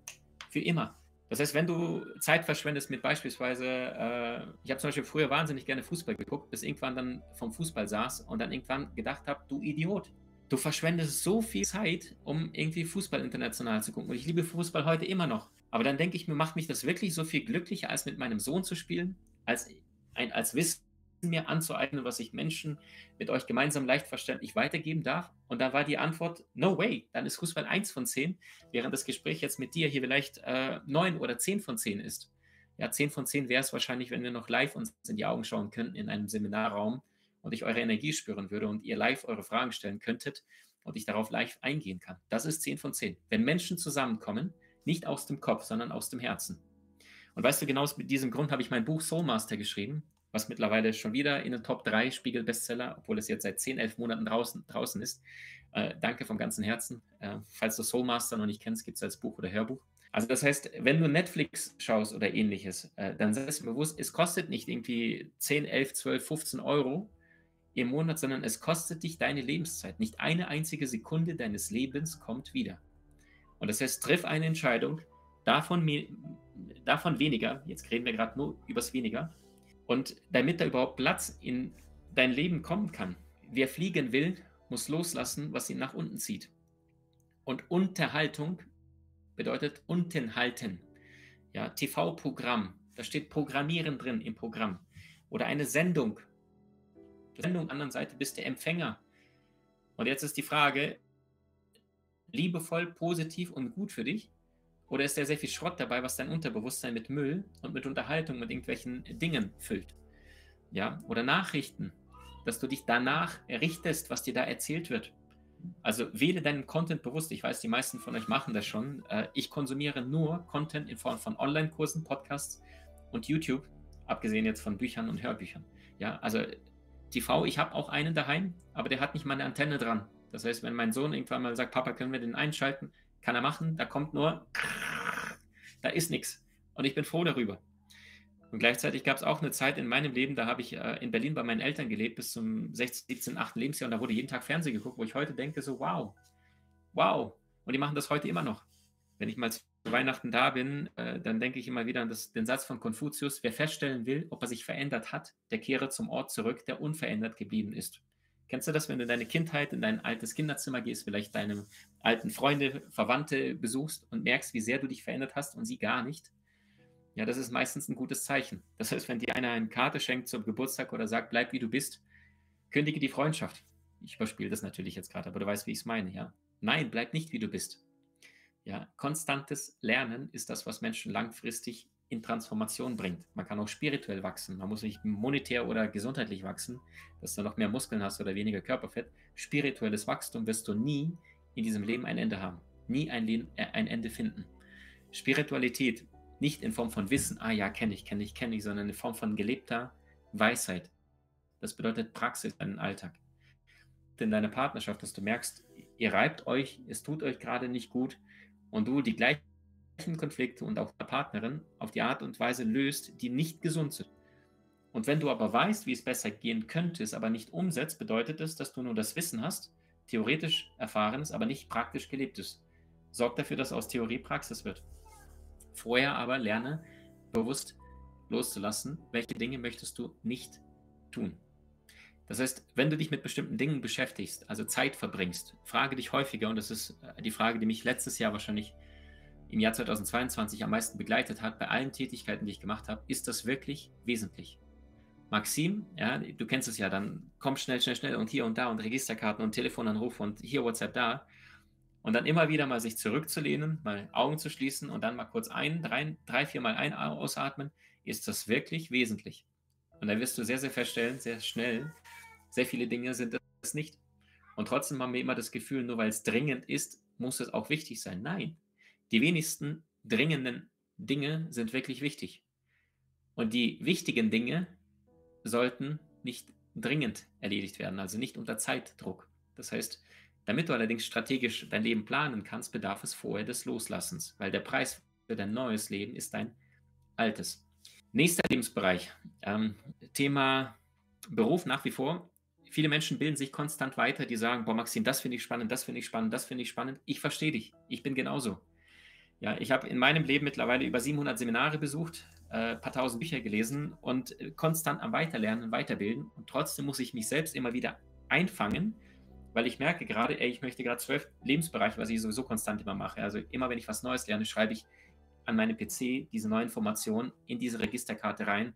Für immer. Das heißt, wenn du Zeit verschwendest mit beispielsweise, äh, ich habe zum Beispiel früher wahnsinnig gerne Fußball geguckt, bis irgendwann dann vom Fußball saß und dann irgendwann gedacht habe, du Idiot, du verschwendest so viel Zeit, um irgendwie Fußball international zu gucken. Und ich liebe Fußball heute immer noch. Aber dann denke ich mir, macht mich das wirklich so viel glücklicher, als mit meinem Sohn zu spielen, als, ein, als Wissen mir anzueignen, was ich Menschen mit euch gemeinsam leicht verständlich weitergeben darf? Und da war die Antwort, no way, dann ist Fußball 1 von 10, während das Gespräch jetzt mit dir hier vielleicht äh, 9 oder 10 von 10 ist. Ja, 10 von 10 wäre es wahrscheinlich, wenn wir noch live uns in die Augen schauen könnten in einem Seminarraum und ich eure Energie spüren würde und ihr live eure Fragen stellen könntet und ich darauf live eingehen kann. Das ist 10 von 10. Wenn Menschen zusammenkommen, nicht aus dem Kopf, sondern aus dem Herzen. Und weißt du, genau aus diesem Grund habe ich mein Buch Soulmaster geschrieben, was mittlerweile schon wieder in den Top 3 Spiegel-Bestseller, obwohl es jetzt seit 10, 11 Monaten draußen, draußen ist. Äh, danke vom ganzen Herzen. Äh, falls du Soulmaster noch nicht kennst, gibt es als Buch oder Hörbuch. Also das heißt, wenn du Netflix schaust oder ähnliches, äh, dann sei es bewusst, es kostet nicht irgendwie 10, 11, 12, 15 Euro im Monat, sondern es kostet dich deine Lebenszeit. Nicht eine einzige Sekunde deines Lebens kommt wieder. Und das heißt, triff eine Entscheidung, davon, davon weniger, jetzt reden wir gerade nur übers weniger, und damit da überhaupt Platz in dein Leben kommen kann, wer fliegen will, muss loslassen, was ihn nach unten zieht. Und Unterhaltung bedeutet unten halten. Ja, TV-Programm, da steht Programmieren drin im Programm. Oder eine Sendung. Die Sendung anderen Seite bist der Empfänger. Und jetzt ist die Frage, liebevoll, positiv und gut für dich? Oder ist da sehr viel Schrott dabei, was dein Unterbewusstsein mit Müll und mit Unterhaltung, mit irgendwelchen Dingen füllt? Ja, oder Nachrichten, dass du dich danach richtest, was dir da erzählt wird. Also wähle deinen Content bewusst. Ich weiß, die meisten von euch machen das schon. Äh, ich konsumiere nur Content in Form von Online-Kursen, Podcasts und YouTube, abgesehen jetzt von Büchern und Hörbüchern. Ja, also TV, ich habe auch einen daheim, aber der hat nicht mal eine Antenne dran. Das heißt, wenn mein Sohn irgendwann mal sagt, Papa, können wir den einschalten? Kann er machen, da kommt nur, da ist nichts. Und ich bin froh darüber. Und gleichzeitig gab es auch eine Zeit in meinem Leben, da habe ich äh, in Berlin bei meinen Eltern gelebt bis zum 16, 17, 8. Lebensjahr und da wurde jeden Tag Fernsehen geguckt, wo ich heute denke, so wow, wow. Und die machen das heute immer noch. Wenn ich mal zu Weihnachten da bin, äh, dann denke ich immer wieder an das, den Satz von Konfuzius, wer feststellen will, ob er sich verändert hat, der kehre zum Ort zurück, der unverändert geblieben ist. Kennst du das, wenn du in deine Kindheit, in dein altes Kinderzimmer gehst, vielleicht deine alten Freunde, Verwandte besuchst und merkst, wie sehr du dich verändert hast und sie gar nicht? ja, das ist meistens ein gutes Zeichen. Das heißt, wenn dir einer eine Karte schenkt zum Geburtstag oder sagt, bleib wie du bist, kündige die Freundschaft. Ich überspiele das natürlich jetzt gerade, aber du weißt, wie ich es meine, ja. Nein, bleib nicht wie du bist. Ja, konstantes Lernen ist das, was Menschen langfristig in Transformation bringt. Man kann auch spirituell wachsen. Man muss nicht monetär oder gesundheitlich wachsen, dass du noch mehr Muskeln hast oder weniger Körperfett. Spirituelles Wachstum wirst du nie in diesem Leben ein Ende haben. Nie ein, Leben, äh, ein Ende finden. Spiritualität nicht in Form von Wissen, ah ja, kenne ich, kenne ich, kenne ich, sondern in Form von gelebter Weisheit. Das bedeutet Praxis in deinem Alltag. In deiner Partnerschaft, dass du merkst, ihr reibt euch, es tut euch gerade nicht gut und du die gleichen Konflikte und auch der Partnerin auf die Art und Weise löst, die nicht gesund sind. Und wenn du aber weißt, wie es besser gehen könnte, es aber nicht umsetzt, bedeutet es, dass du nur das Wissen hast, theoretisch erfahrenes, aber nicht praktisch gelebtes. Sorg dafür, dass aus Theorie Praxis wird. Vorher aber lerne bewusst loszulassen, welche Dinge möchtest du nicht tun. Das heißt, wenn du dich mit bestimmten Dingen beschäftigst, also Zeit verbringst, frage dich häufiger, und das ist äh, die Frage, die mich letztes Jahr wahrscheinlich im Jahr 2022 am meisten begleitet hat, bei allen Tätigkeiten, die ich gemacht habe, ist das wirklich wesentlich? Maxim, ja, du kennst es ja, dann komm schnell, schnell, schnell und hier und da und Registerkarten und Telefonanruf und hier WhatsApp da. Und dann immer wieder mal sich zurückzulehnen, mal Augen zu schließen und dann mal kurz ein, drei, drei vier Mal ein, ausatmen, ist das wirklich wesentlich. Und dann wirst du sehr, sehr feststellen, sehr schnell, sehr viele Dinge sind das nicht. Und trotzdem haben wir immer das Gefühl, nur weil es dringend ist, muss es auch wichtig sein. Nein, die wenigsten dringenden Dinge sind wirklich wichtig. Und die wichtigen Dinge sollten nicht dringend erledigt werden, also nicht unter Zeitdruck. Das heißt, damit du allerdings strategisch dein Leben planen kannst, bedarf es vorher des Loslassens, weil der Preis für dein neues Leben ist dein altes. Nächster Lebensbereich, ähm, Thema Beruf nach wie vor. Viele Menschen bilden sich konstant weiter, die sagen, boah Maxim, das finde ich spannend, das finde ich spannend, das finde ich spannend. Ich verstehe dich, ich bin genauso. Ja, ich habe in meinem Leben mittlerweile über 700 Seminare besucht, ein äh, paar tausend Bücher gelesen und äh, konstant am Weiterlernen und Weiterbilden. Und trotzdem muss ich mich selbst immer wieder einfangen, weil ich merke gerade, ey, ich möchte gerade zwölf Lebensbereiche, was ich sowieso konstant immer mache. Also immer, wenn ich was Neues lerne, schreibe ich an meinem PC diese neue Information in diese Registerkarte rein,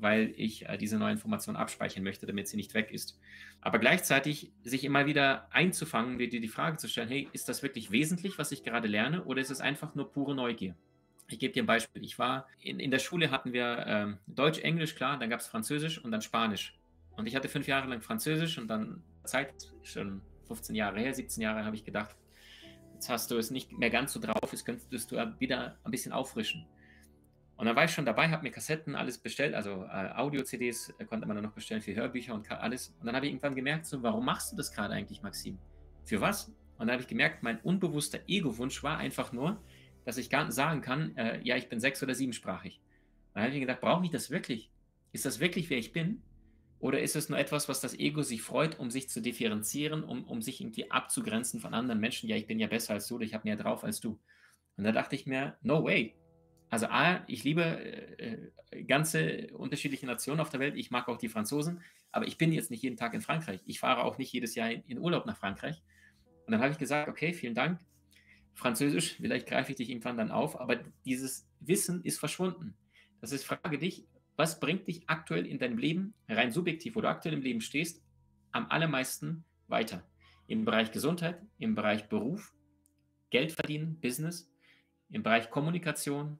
weil ich äh, diese neue Information abspeichern möchte, damit sie nicht weg ist. Aber gleichzeitig sich immer wieder einzufangen, dir die Frage zu stellen, hey, ist das wirklich wesentlich, was ich gerade lerne, oder ist es einfach nur pure Neugier? Ich gebe dir ein Beispiel. Ich war in, in der Schule hatten wir ähm, Deutsch, Englisch, klar, dann gab es Französisch und dann Spanisch. Und ich hatte fünf Jahre lang Französisch und dann Zeit, schon 15 Jahre her, 17 Jahre, habe ich gedacht, jetzt hast du es nicht mehr ganz so drauf, jetzt könntest du wieder ein bisschen auffrischen. Und dann war ich schon dabei, habe mir Kassetten, alles bestellt, also äh, Audio-CDs äh, konnte man dann noch bestellen für Hörbücher und alles. Und dann habe ich irgendwann gemerkt, so, warum machst du das gerade eigentlich, Maxim? Für was? Und dann habe ich gemerkt, mein unbewusster Ego-Wunsch war einfach nur, dass ich gar nicht sagen kann, äh, ja, ich bin sechs- oder siebensprachig. Und dann habe ich gedacht, brauche ich das wirklich? Ist das wirklich, wer ich bin? Oder ist es nur etwas, was das Ego sich freut, um sich zu differenzieren, um, um sich irgendwie abzugrenzen von anderen Menschen? Ja, ich bin ja besser als du oder ich habe mehr drauf als du. Und da dachte ich mir, no way. Also A, ich liebe äh, äh, ganze unterschiedliche Nationen auf der Welt. Ich mag auch die Franzosen, aber ich bin jetzt nicht jeden Tag in Frankreich. Ich fahre auch nicht jedes Jahr in, in Urlaub nach Frankreich. Und dann habe ich gesagt, okay, vielen Dank. Französisch, vielleicht greife ich dich irgendwann dann auf, aber dieses Wissen ist verschwunden. Das ist, frage dich, was bringt dich aktuell in deinem Leben, rein subjektiv, wo du aktuell im Leben stehst, am allermeisten weiter? Im Bereich Gesundheit, im Bereich Beruf, Geld verdienen, Business, im Bereich Kommunikation,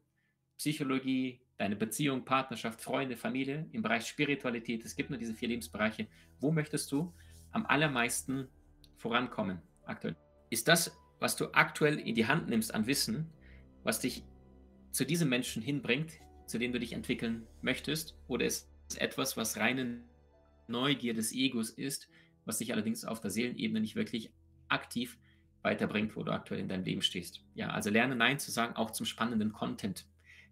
Psychologie, deine Beziehung, Partnerschaft, Freunde, Familie, im Bereich Spiritualität. Es gibt nur diese vier Lebensbereiche. Wo möchtest du am allermeisten vorankommen aktuell? Ist das, was du aktuell in die Hand nimmst an Wissen, was dich zu diesem Menschen hinbringt, zu dem du dich entwickeln möchtest? Oder ist es etwas, was reine Neugier des Egos ist, was dich allerdings auf der Seelenebene nicht wirklich aktiv weiterbringt, wo du aktuell in deinem Leben stehst? Ja, also lerne Nein zu sagen, auch zum spannenden Content.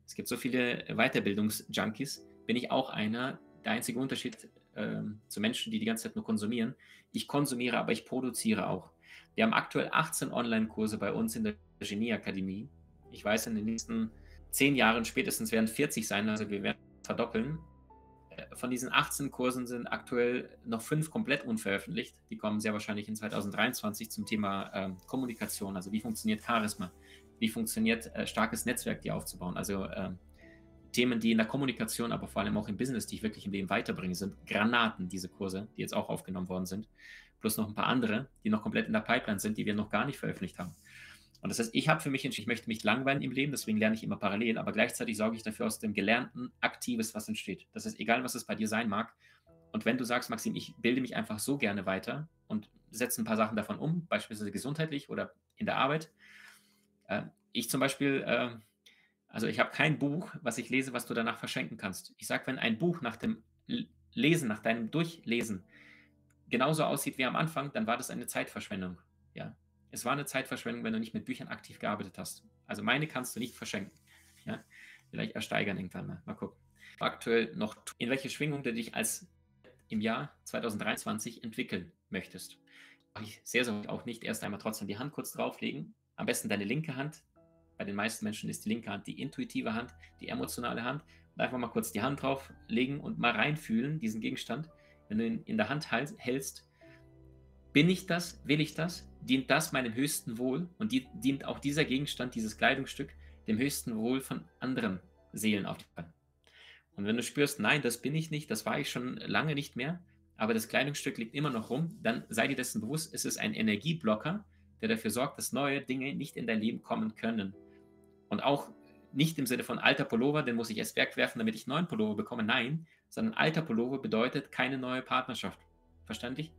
Es gibt so viele Weiterbildungsjunkies, bin ich auch einer. Der einzige Unterschied äh, zu Menschen, die die ganze Zeit nur konsumieren, ich konsumiere, aber ich produziere auch. Wir haben aktuell 18 Online-Kurse bei uns in der Genieakademie. Ich weiß, in den nächsten zehn Jahren spätestens werden 40 sein, also wir werden verdoppeln. Äh, von diesen 18 Kursen sind aktuell noch fünf komplett unveröffentlicht. Die kommen sehr wahrscheinlich in 2023 zum Thema ähm, Kommunikation. Also wie funktioniert Charisma? Wie funktioniert äh, starkes Netzwerk, die aufzubauen? Also ähm, Themen, die in der Kommunikation, aber vor allem auch im Business, die ich wirklich im Leben weiterbringen, sind Granaten, diese Kurse, die jetzt auch aufgenommen worden sind. Plus noch ein paar andere, die noch komplett in der Pipeline sind, die wir noch gar nicht veröffentlicht haben. Und das heißt, ich habe für mich entschieden, ich möchte mich langweilen im Leben, deswegen lerne ich immer parallel, aber gleichzeitig sorge ich dafür aus dem Gelernten Aktives, was entsteht. Das heißt, egal was es bei dir sein mag. Und wenn du sagst, Maxim, ich bilde mich einfach so gerne weiter und setze ein paar Sachen davon um, beispielsweise gesundheitlich oder in der Arbeit. Äh, ich zum Beispiel, äh, also ich habe kein Buch, was ich lese, was du danach verschenken kannst. Ich sage, wenn ein Buch nach dem Lesen, nach deinem Durchlesen genauso aussieht wie am Anfang, dann war das eine Zeitverschwendung. Ja, es war eine Zeitverschwendung, wenn du nicht mit Büchern aktiv gearbeitet hast. Also meine kannst du nicht verschenken. Ja? Vielleicht ersteigern irgendwann mal. Mal gucken. Aktuell noch, in welche Schwingung du dich als im Jahr 2023 entwickeln möchtest. Ich sehr, sehr auch nicht erst einmal trotzdem die Hand kurz drauflegen. Am besten deine linke Hand. Bei den meisten Menschen ist die linke Hand die intuitive Hand, die emotionale Hand. Und einfach mal kurz die Hand drauflegen und mal reinfühlen, diesen Gegenstand. Wenn du ihn in der Hand hältst, bin ich das? Will ich das? Dient das meinem höchsten Wohl? Und die, dient auch dieser Gegenstand, dieses Kleidungsstück, dem höchsten Wohl von anderen Seelen auf der Welt? Und wenn du spürst, nein, das bin ich nicht, das war ich schon lange nicht mehr, aber das Kleidungsstück liegt immer noch rum, dann sei dir dessen bewusst, es ist ein Energieblocker, der dafür sorgt, dass neue Dinge nicht in dein Leben kommen können. Und auch nicht im Sinne von alter Pullover, den muss ich erst wegwerfen, damit ich neuen Pullover bekomme. Nein, sondern alter Pullover bedeutet keine neue Partnerschaft. Verständlich?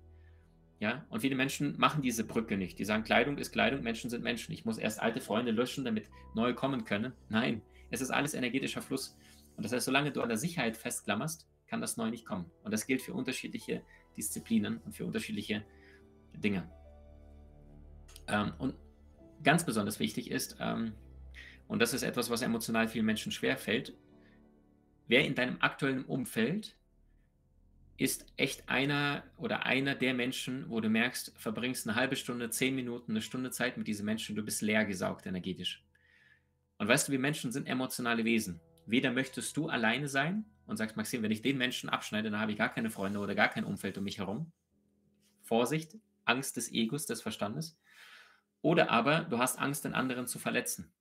Ja, und viele Menschen machen diese Brücke nicht. Die sagen, Kleidung ist Kleidung, Menschen sind Menschen. Ich muss erst alte Freunde löschen, damit neue kommen können. Nein, es ist alles energetischer Fluss. Und das heißt, solange du an der Sicherheit festklammerst, kann das Neue nicht kommen. Und das gilt für unterschiedliche Disziplinen und für unterschiedliche Dinge. Ähm, und ganz besonders wichtig ist, ähm, und das ist etwas, was emotional vielen Menschen schwerfällt, wer in deinem aktuellen Umfeld ist echt einer oder einer der Menschen, wo du merkst, verbringst eine halbe Stunde, zehn Minuten, eine Stunde Zeit mit diesen Menschen, du bist leer gesaugt energetisch. Und weißt du, wir Menschen sind emotionale Wesen. Weder möchtest du alleine sein und sagst, Maxim, wenn ich den Menschen abschneide, dann habe ich gar keine Freunde oder gar kein Umfeld um mich herum. Vorsicht, Angst des Egos, des Verstandes. Oder aber du hast Angst, den anderen zu verletzen.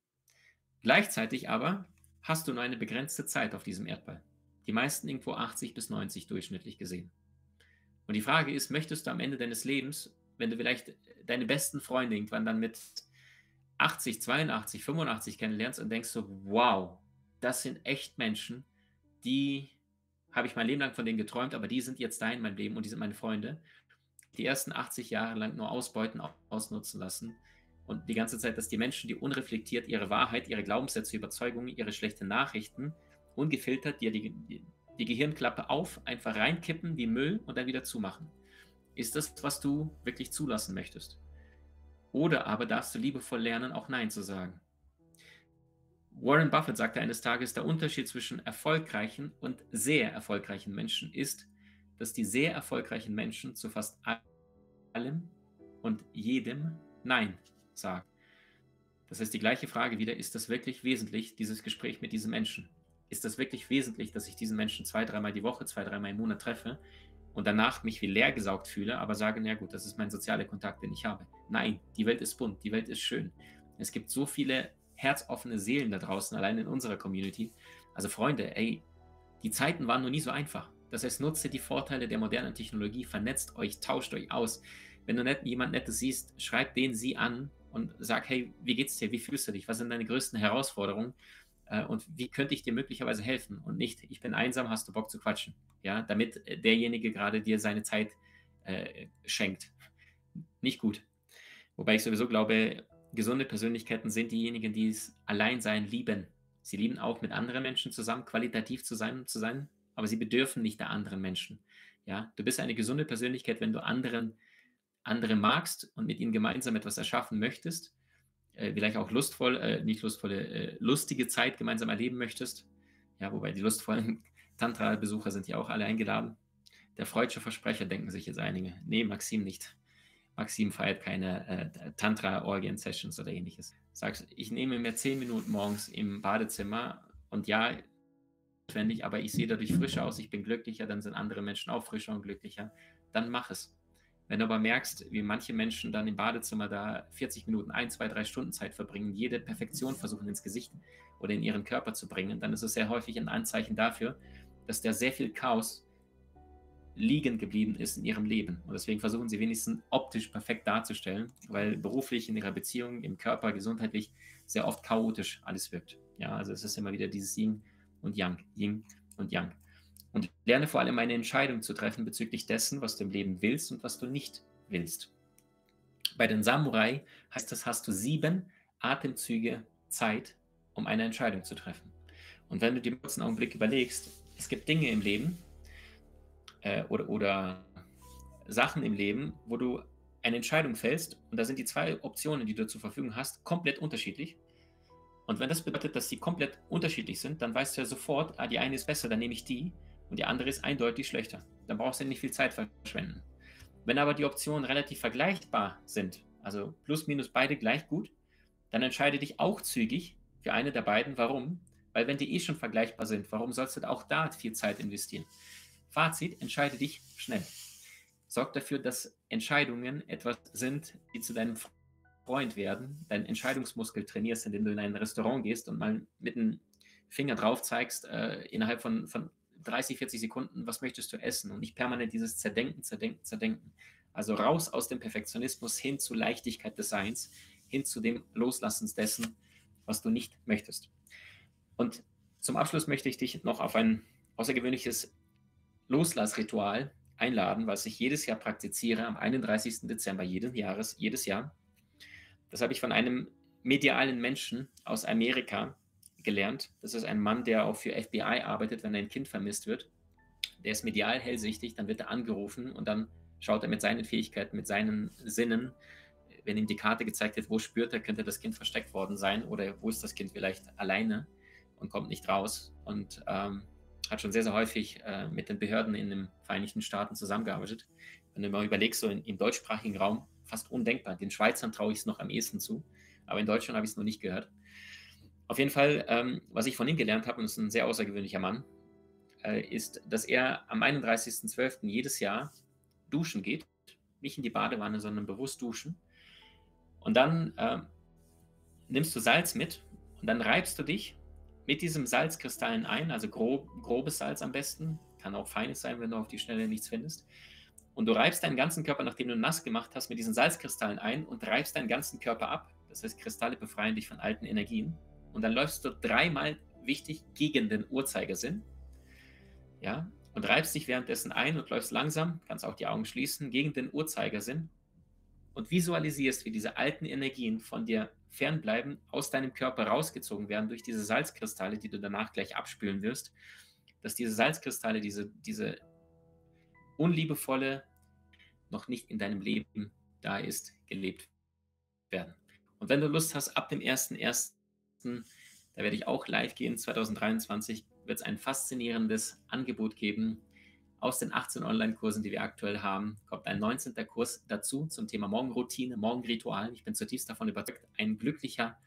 Gleichzeitig aber hast du nur eine begrenzte Zeit auf diesem Erdball. Die meisten irgendwo 80 bis 90 durchschnittlich gesehen. Und die Frage ist, möchtest du am Ende deines Lebens, wenn du vielleicht deine besten Freunde irgendwann dann mit 80, 82, 85 kennenlernst und denkst so, wow, das sind echt Menschen, die habe ich mein Leben lang von denen geträumt, aber die sind jetzt da in meinem Leben und die sind meine Freunde. Die ersten 80 Jahre lang nur ausbeuten, ausnutzen lassen und die ganze Zeit, dass die Menschen, die unreflektiert ihre Wahrheit, ihre Glaubenssätze, Überzeugungen, ihre schlechten Nachrichten ungefiltert dir die, die, die Gehirnklappe auf, einfach reinkippen wie Müll und dann wieder zumachen. Ist das, was du wirklich zulassen möchtest? Oder aber darfst du liebevoll lernen, auch Nein zu sagen? Warren Buffett sagte eines Tages, der Unterschied zwischen erfolgreichen und sehr erfolgreichen Menschen ist, dass die sehr erfolgreichen Menschen zu fast allem und jedem Nein sagen. Das heißt, die gleiche Frage wieder, ist das wirklich wesentlich, dieses Gespräch mit diesem Menschen? ist das wirklich wesentlich, dass ich diesen Menschen zwei, dreimal die Woche, zwei, dreimal im Monat treffe und danach mich wie leer gesaugt fühle, aber sage, na gut, das ist mein sozialer Kontakt, den ich habe. Nein, die Welt ist bunt, die Welt ist schön. Es gibt so viele herzoffene Seelen da draußen, allein in unserer Community. Also Freunde, ey, die Zeiten waren noch nie so einfach. Das heißt, nutze die Vorteile der modernen Technologie, vernetzt euch, tauscht euch aus. Wenn du net, jemand Nettes siehst, schreib den sie an und sag, hey, wie geht's dir? Wie fühlst du dich? Was sind deine größten Herausforderungen? Äh, und wie könnte ich dir möglicherweise helfen und nicht, ich bin einsam, hast du Bock zu quatschen, ja, damit äh, derjenige gerade dir seine Zeit äh, schenkt. Nicht gut. Wobei ich sowieso glaube, gesunde Persönlichkeiten sind diejenigen, die es Alleinsein lieben. Sie lieben auch mit anderen Menschen zusammen, qualitativ zu sein, zu sein, aber sie bedürfen nicht der anderen Menschen. Ja, du bist eine gesunde Persönlichkeit, wenn du anderen, andere magst und mit ihnen gemeinsam etwas erschaffen möchtest äh, vielleicht auch lustvoll, äh, nicht lustvolle, äh, lustige Zeit gemeinsam erleben möchtest. Ja, wobei die lustvollen Tantra-Besucher sind ja auch alle eingeladen. Der freudsche Versprecher denken sich jetzt einige. Nee, Maxim nicht. Maxim feiert keine äh, Tantra-Orgien-Sessions oder ähnliches. Sagst, ich nehme mir zehn Minuten morgens im Badezimmer und ja, notwendig, aber ich sehe dadurch frischer aus, ich bin glücklicher, dann sind andere Menschen auch frischer und glücklicher. Dann mach es. Wenn du aber merkst, wie manche Menschen dann im Badezimmer da 40 Minuten, ein, zwei, drei Stunden Zeit verbringen, jede Perfektion versuchen ins Gesicht oder in ihren Körper zu bringen, dann ist es sehr häufig ein Anzeichen dafür, dass da sehr viel Chaos liegen geblieben ist in ihrem Leben. Und deswegen versuchen sie wenigstens optisch perfekt darzustellen, weil beruflich in ihrer Beziehung, im Körper, gesundheitlich sehr oft chaotisch alles wirkt. Ja, also es ist immer wieder dieses Yin und Yang, Yin und Yang. Und lerne vor allem eine Entscheidung zu treffen bezüglich dessen, was du im Leben willst und was du nicht willst. Bei den Samurai heißt das, hast du sieben Atemzüge Zeit, um eine Entscheidung zu treffen. Und wenn du dir im kurzen Augenblick überlegst, es gibt Dinge im Leben äh, oder, oder Sachen im Leben, wo du eine Entscheidung fällst und da sind die zwei Optionen, die du zur Verfügung hast, komplett unterschiedlich. Und wenn das bedeutet, dass sie komplett unterschiedlich sind, dann weißt du ja sofort, ah, die eine ist besser, dann nehme ich die und die andere ist eindeutig schlechter. Dann brauchst du nicht viel Zeit verschwenden. Wenn aber die Optionen relativ vergleichbar sind, also plus minus beide gleich gut, dann entscheide dich auch zügig für eine der beiden. Warum? Weil wenn die eh schon vergleichbar sind, warum sollst du auch da viel Zeit investieren? Fazit, entscheide dich schnell. Sorg dafür, dass Entscheidungen etwas sind, die zu deinem Freund werden, deinen Entscheidungsmuskel trainierst, indem du in ein Restaurant gehst und mal mit dem Finger drauf zeigst, äh, innerhalb von, von 30, 40 Sekunden, was möchtest du essen und nicht permanent dieses Zerdenken, Zerdenken, Zerdenken. Also raus aus dem Perfektionismus hin zu Leichtigkeit des Seins, hin zu dem Loslassens dessen, was du nicht möchtest. Und zum Abschluss möchte ich dich noch auf ein außergewöhnliches Loslassritual einladen, was ich jedes Jahr praktiziere am 31. Dezember jeden Jahres, jedes Jahr. Das habe ich von einem medialen Menschen aus Amerika gelernt. Das ist ein Mann, der auch für FBI arbeitet, wenn ein Kind vermisst wird. Der ist medial hellsichtig, dann wird er angerufen und dann schaut er mit seinen Fähigkeiten, mit seinen Sinnen, wenn ihm die Karte gezeigt wird, wo spürt er, könnte das Kind versteckt worden sein oder wo ist das Kind vielleicht alleine und kommt nicht raus und ähm, hat schon sehr, sehr häufig äh, mit den Behörden in den Vereinigten Staaten zusammengearbeitet. Wenn du mal überlegst, so in, im deutschsprachigen Raum fast undenkbar. Den Schweizern traue ich es noch am ehesten zu, aber in Deutschland habe ich es noch nicht gehört. Auf jeden Fall, ähm, was ich von ihm gelernt habe, und ist ein sehr außergewöhnlicher Mann, äh, ist, dass er am 31.12. jedes Jahr duschen geht. Nicht in die Badewanne, sondern bewusst duschen. Und dann äh, nimmst du Salz mit und dann reibst du dich mit diesem Salzkristallen ein, also grob, grobes Salz am besten. Kann auch feines sein, wenn du auf die Schnelle nichts findest. Und du reibst deinen ganzen Körper, nachdem du nass gemacht hast, mit diesen Salzkristallen ein und reibst deinen ganzen Körper ab. Das heißt, Kristalle befreien dich von alten Energien und dann läufst du dreimal wichtig gegen den Uhrzeigersinn. Ja, und reibst dich währenddessen ein und läufst langsam, kannst auch die Augen schließen, gegen den Uhrzeigersinn und visualisierst, wie diese alten Energien von dir fernbleiben, aus deinem Körper rausgezogen werden durch diese Salzkristalle, die du danach gleich abspülen wirst, dass diese Salzkristalle, diese, diese unliebevolle, noch nicht in deinem Leben da ist, gelebt werden. Und wenn du Lust hast, ab dem 1.1 da werde ich auch live gehen. 2023 wird es ein faszinierendes Angebot geben. Aus den 18 Online-Kursen, die wir aktuell haben, kommt ein 19. Kurs dazu zum Thema Morgenroutine, Morgenritual. Ich bin zutiefst davon überzeugt, ein glücklicher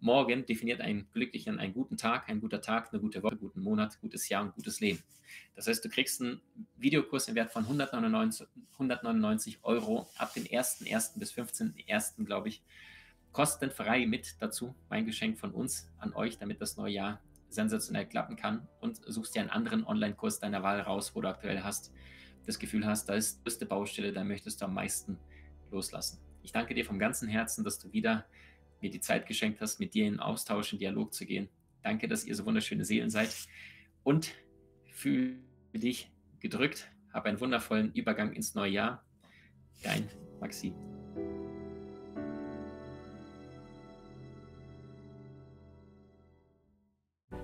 Morgen definiert einen glücklichen, einen guten Tag, ein guter Tag, eine gute Woche, einen guten Monat, gutes Jahr und gutes Leben. Das heißt, du kriegst einen Videokurs im Wert von 199, 199 Euro ab dem 1.1. bis 15.1., glaube ich, kostenfrei mit dazu. Mein Geschenk von uns an euch, damit das neue Jahr sensationell klappen kann. Und suchst dir einen anderen Online-Kurs deiner Wahl raus, wo du aktuell hast, das Gefühl hast, da ist die größte Baustelle, da möchtest du am meisten loslassen. Ich danke dir vom ganzen Herzen, dass du wieder mir die Zeit geschenkt hast, mit dir in Austausch, in Dialog zu gehen. Danke, dass ihr so wunderschöne Seelen seid. Und fühle dich gedrückt. Hab einen wundervollen Übergang ins neue Jahr. Dein Maxi.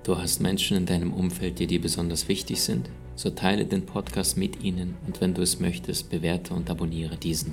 Du hast Menschen in deinem Umfeld, die dir besonders wichtig sind? So teile den Podcast mit ihnen und wenn du es möchtest, bewerte und abonniere diesen.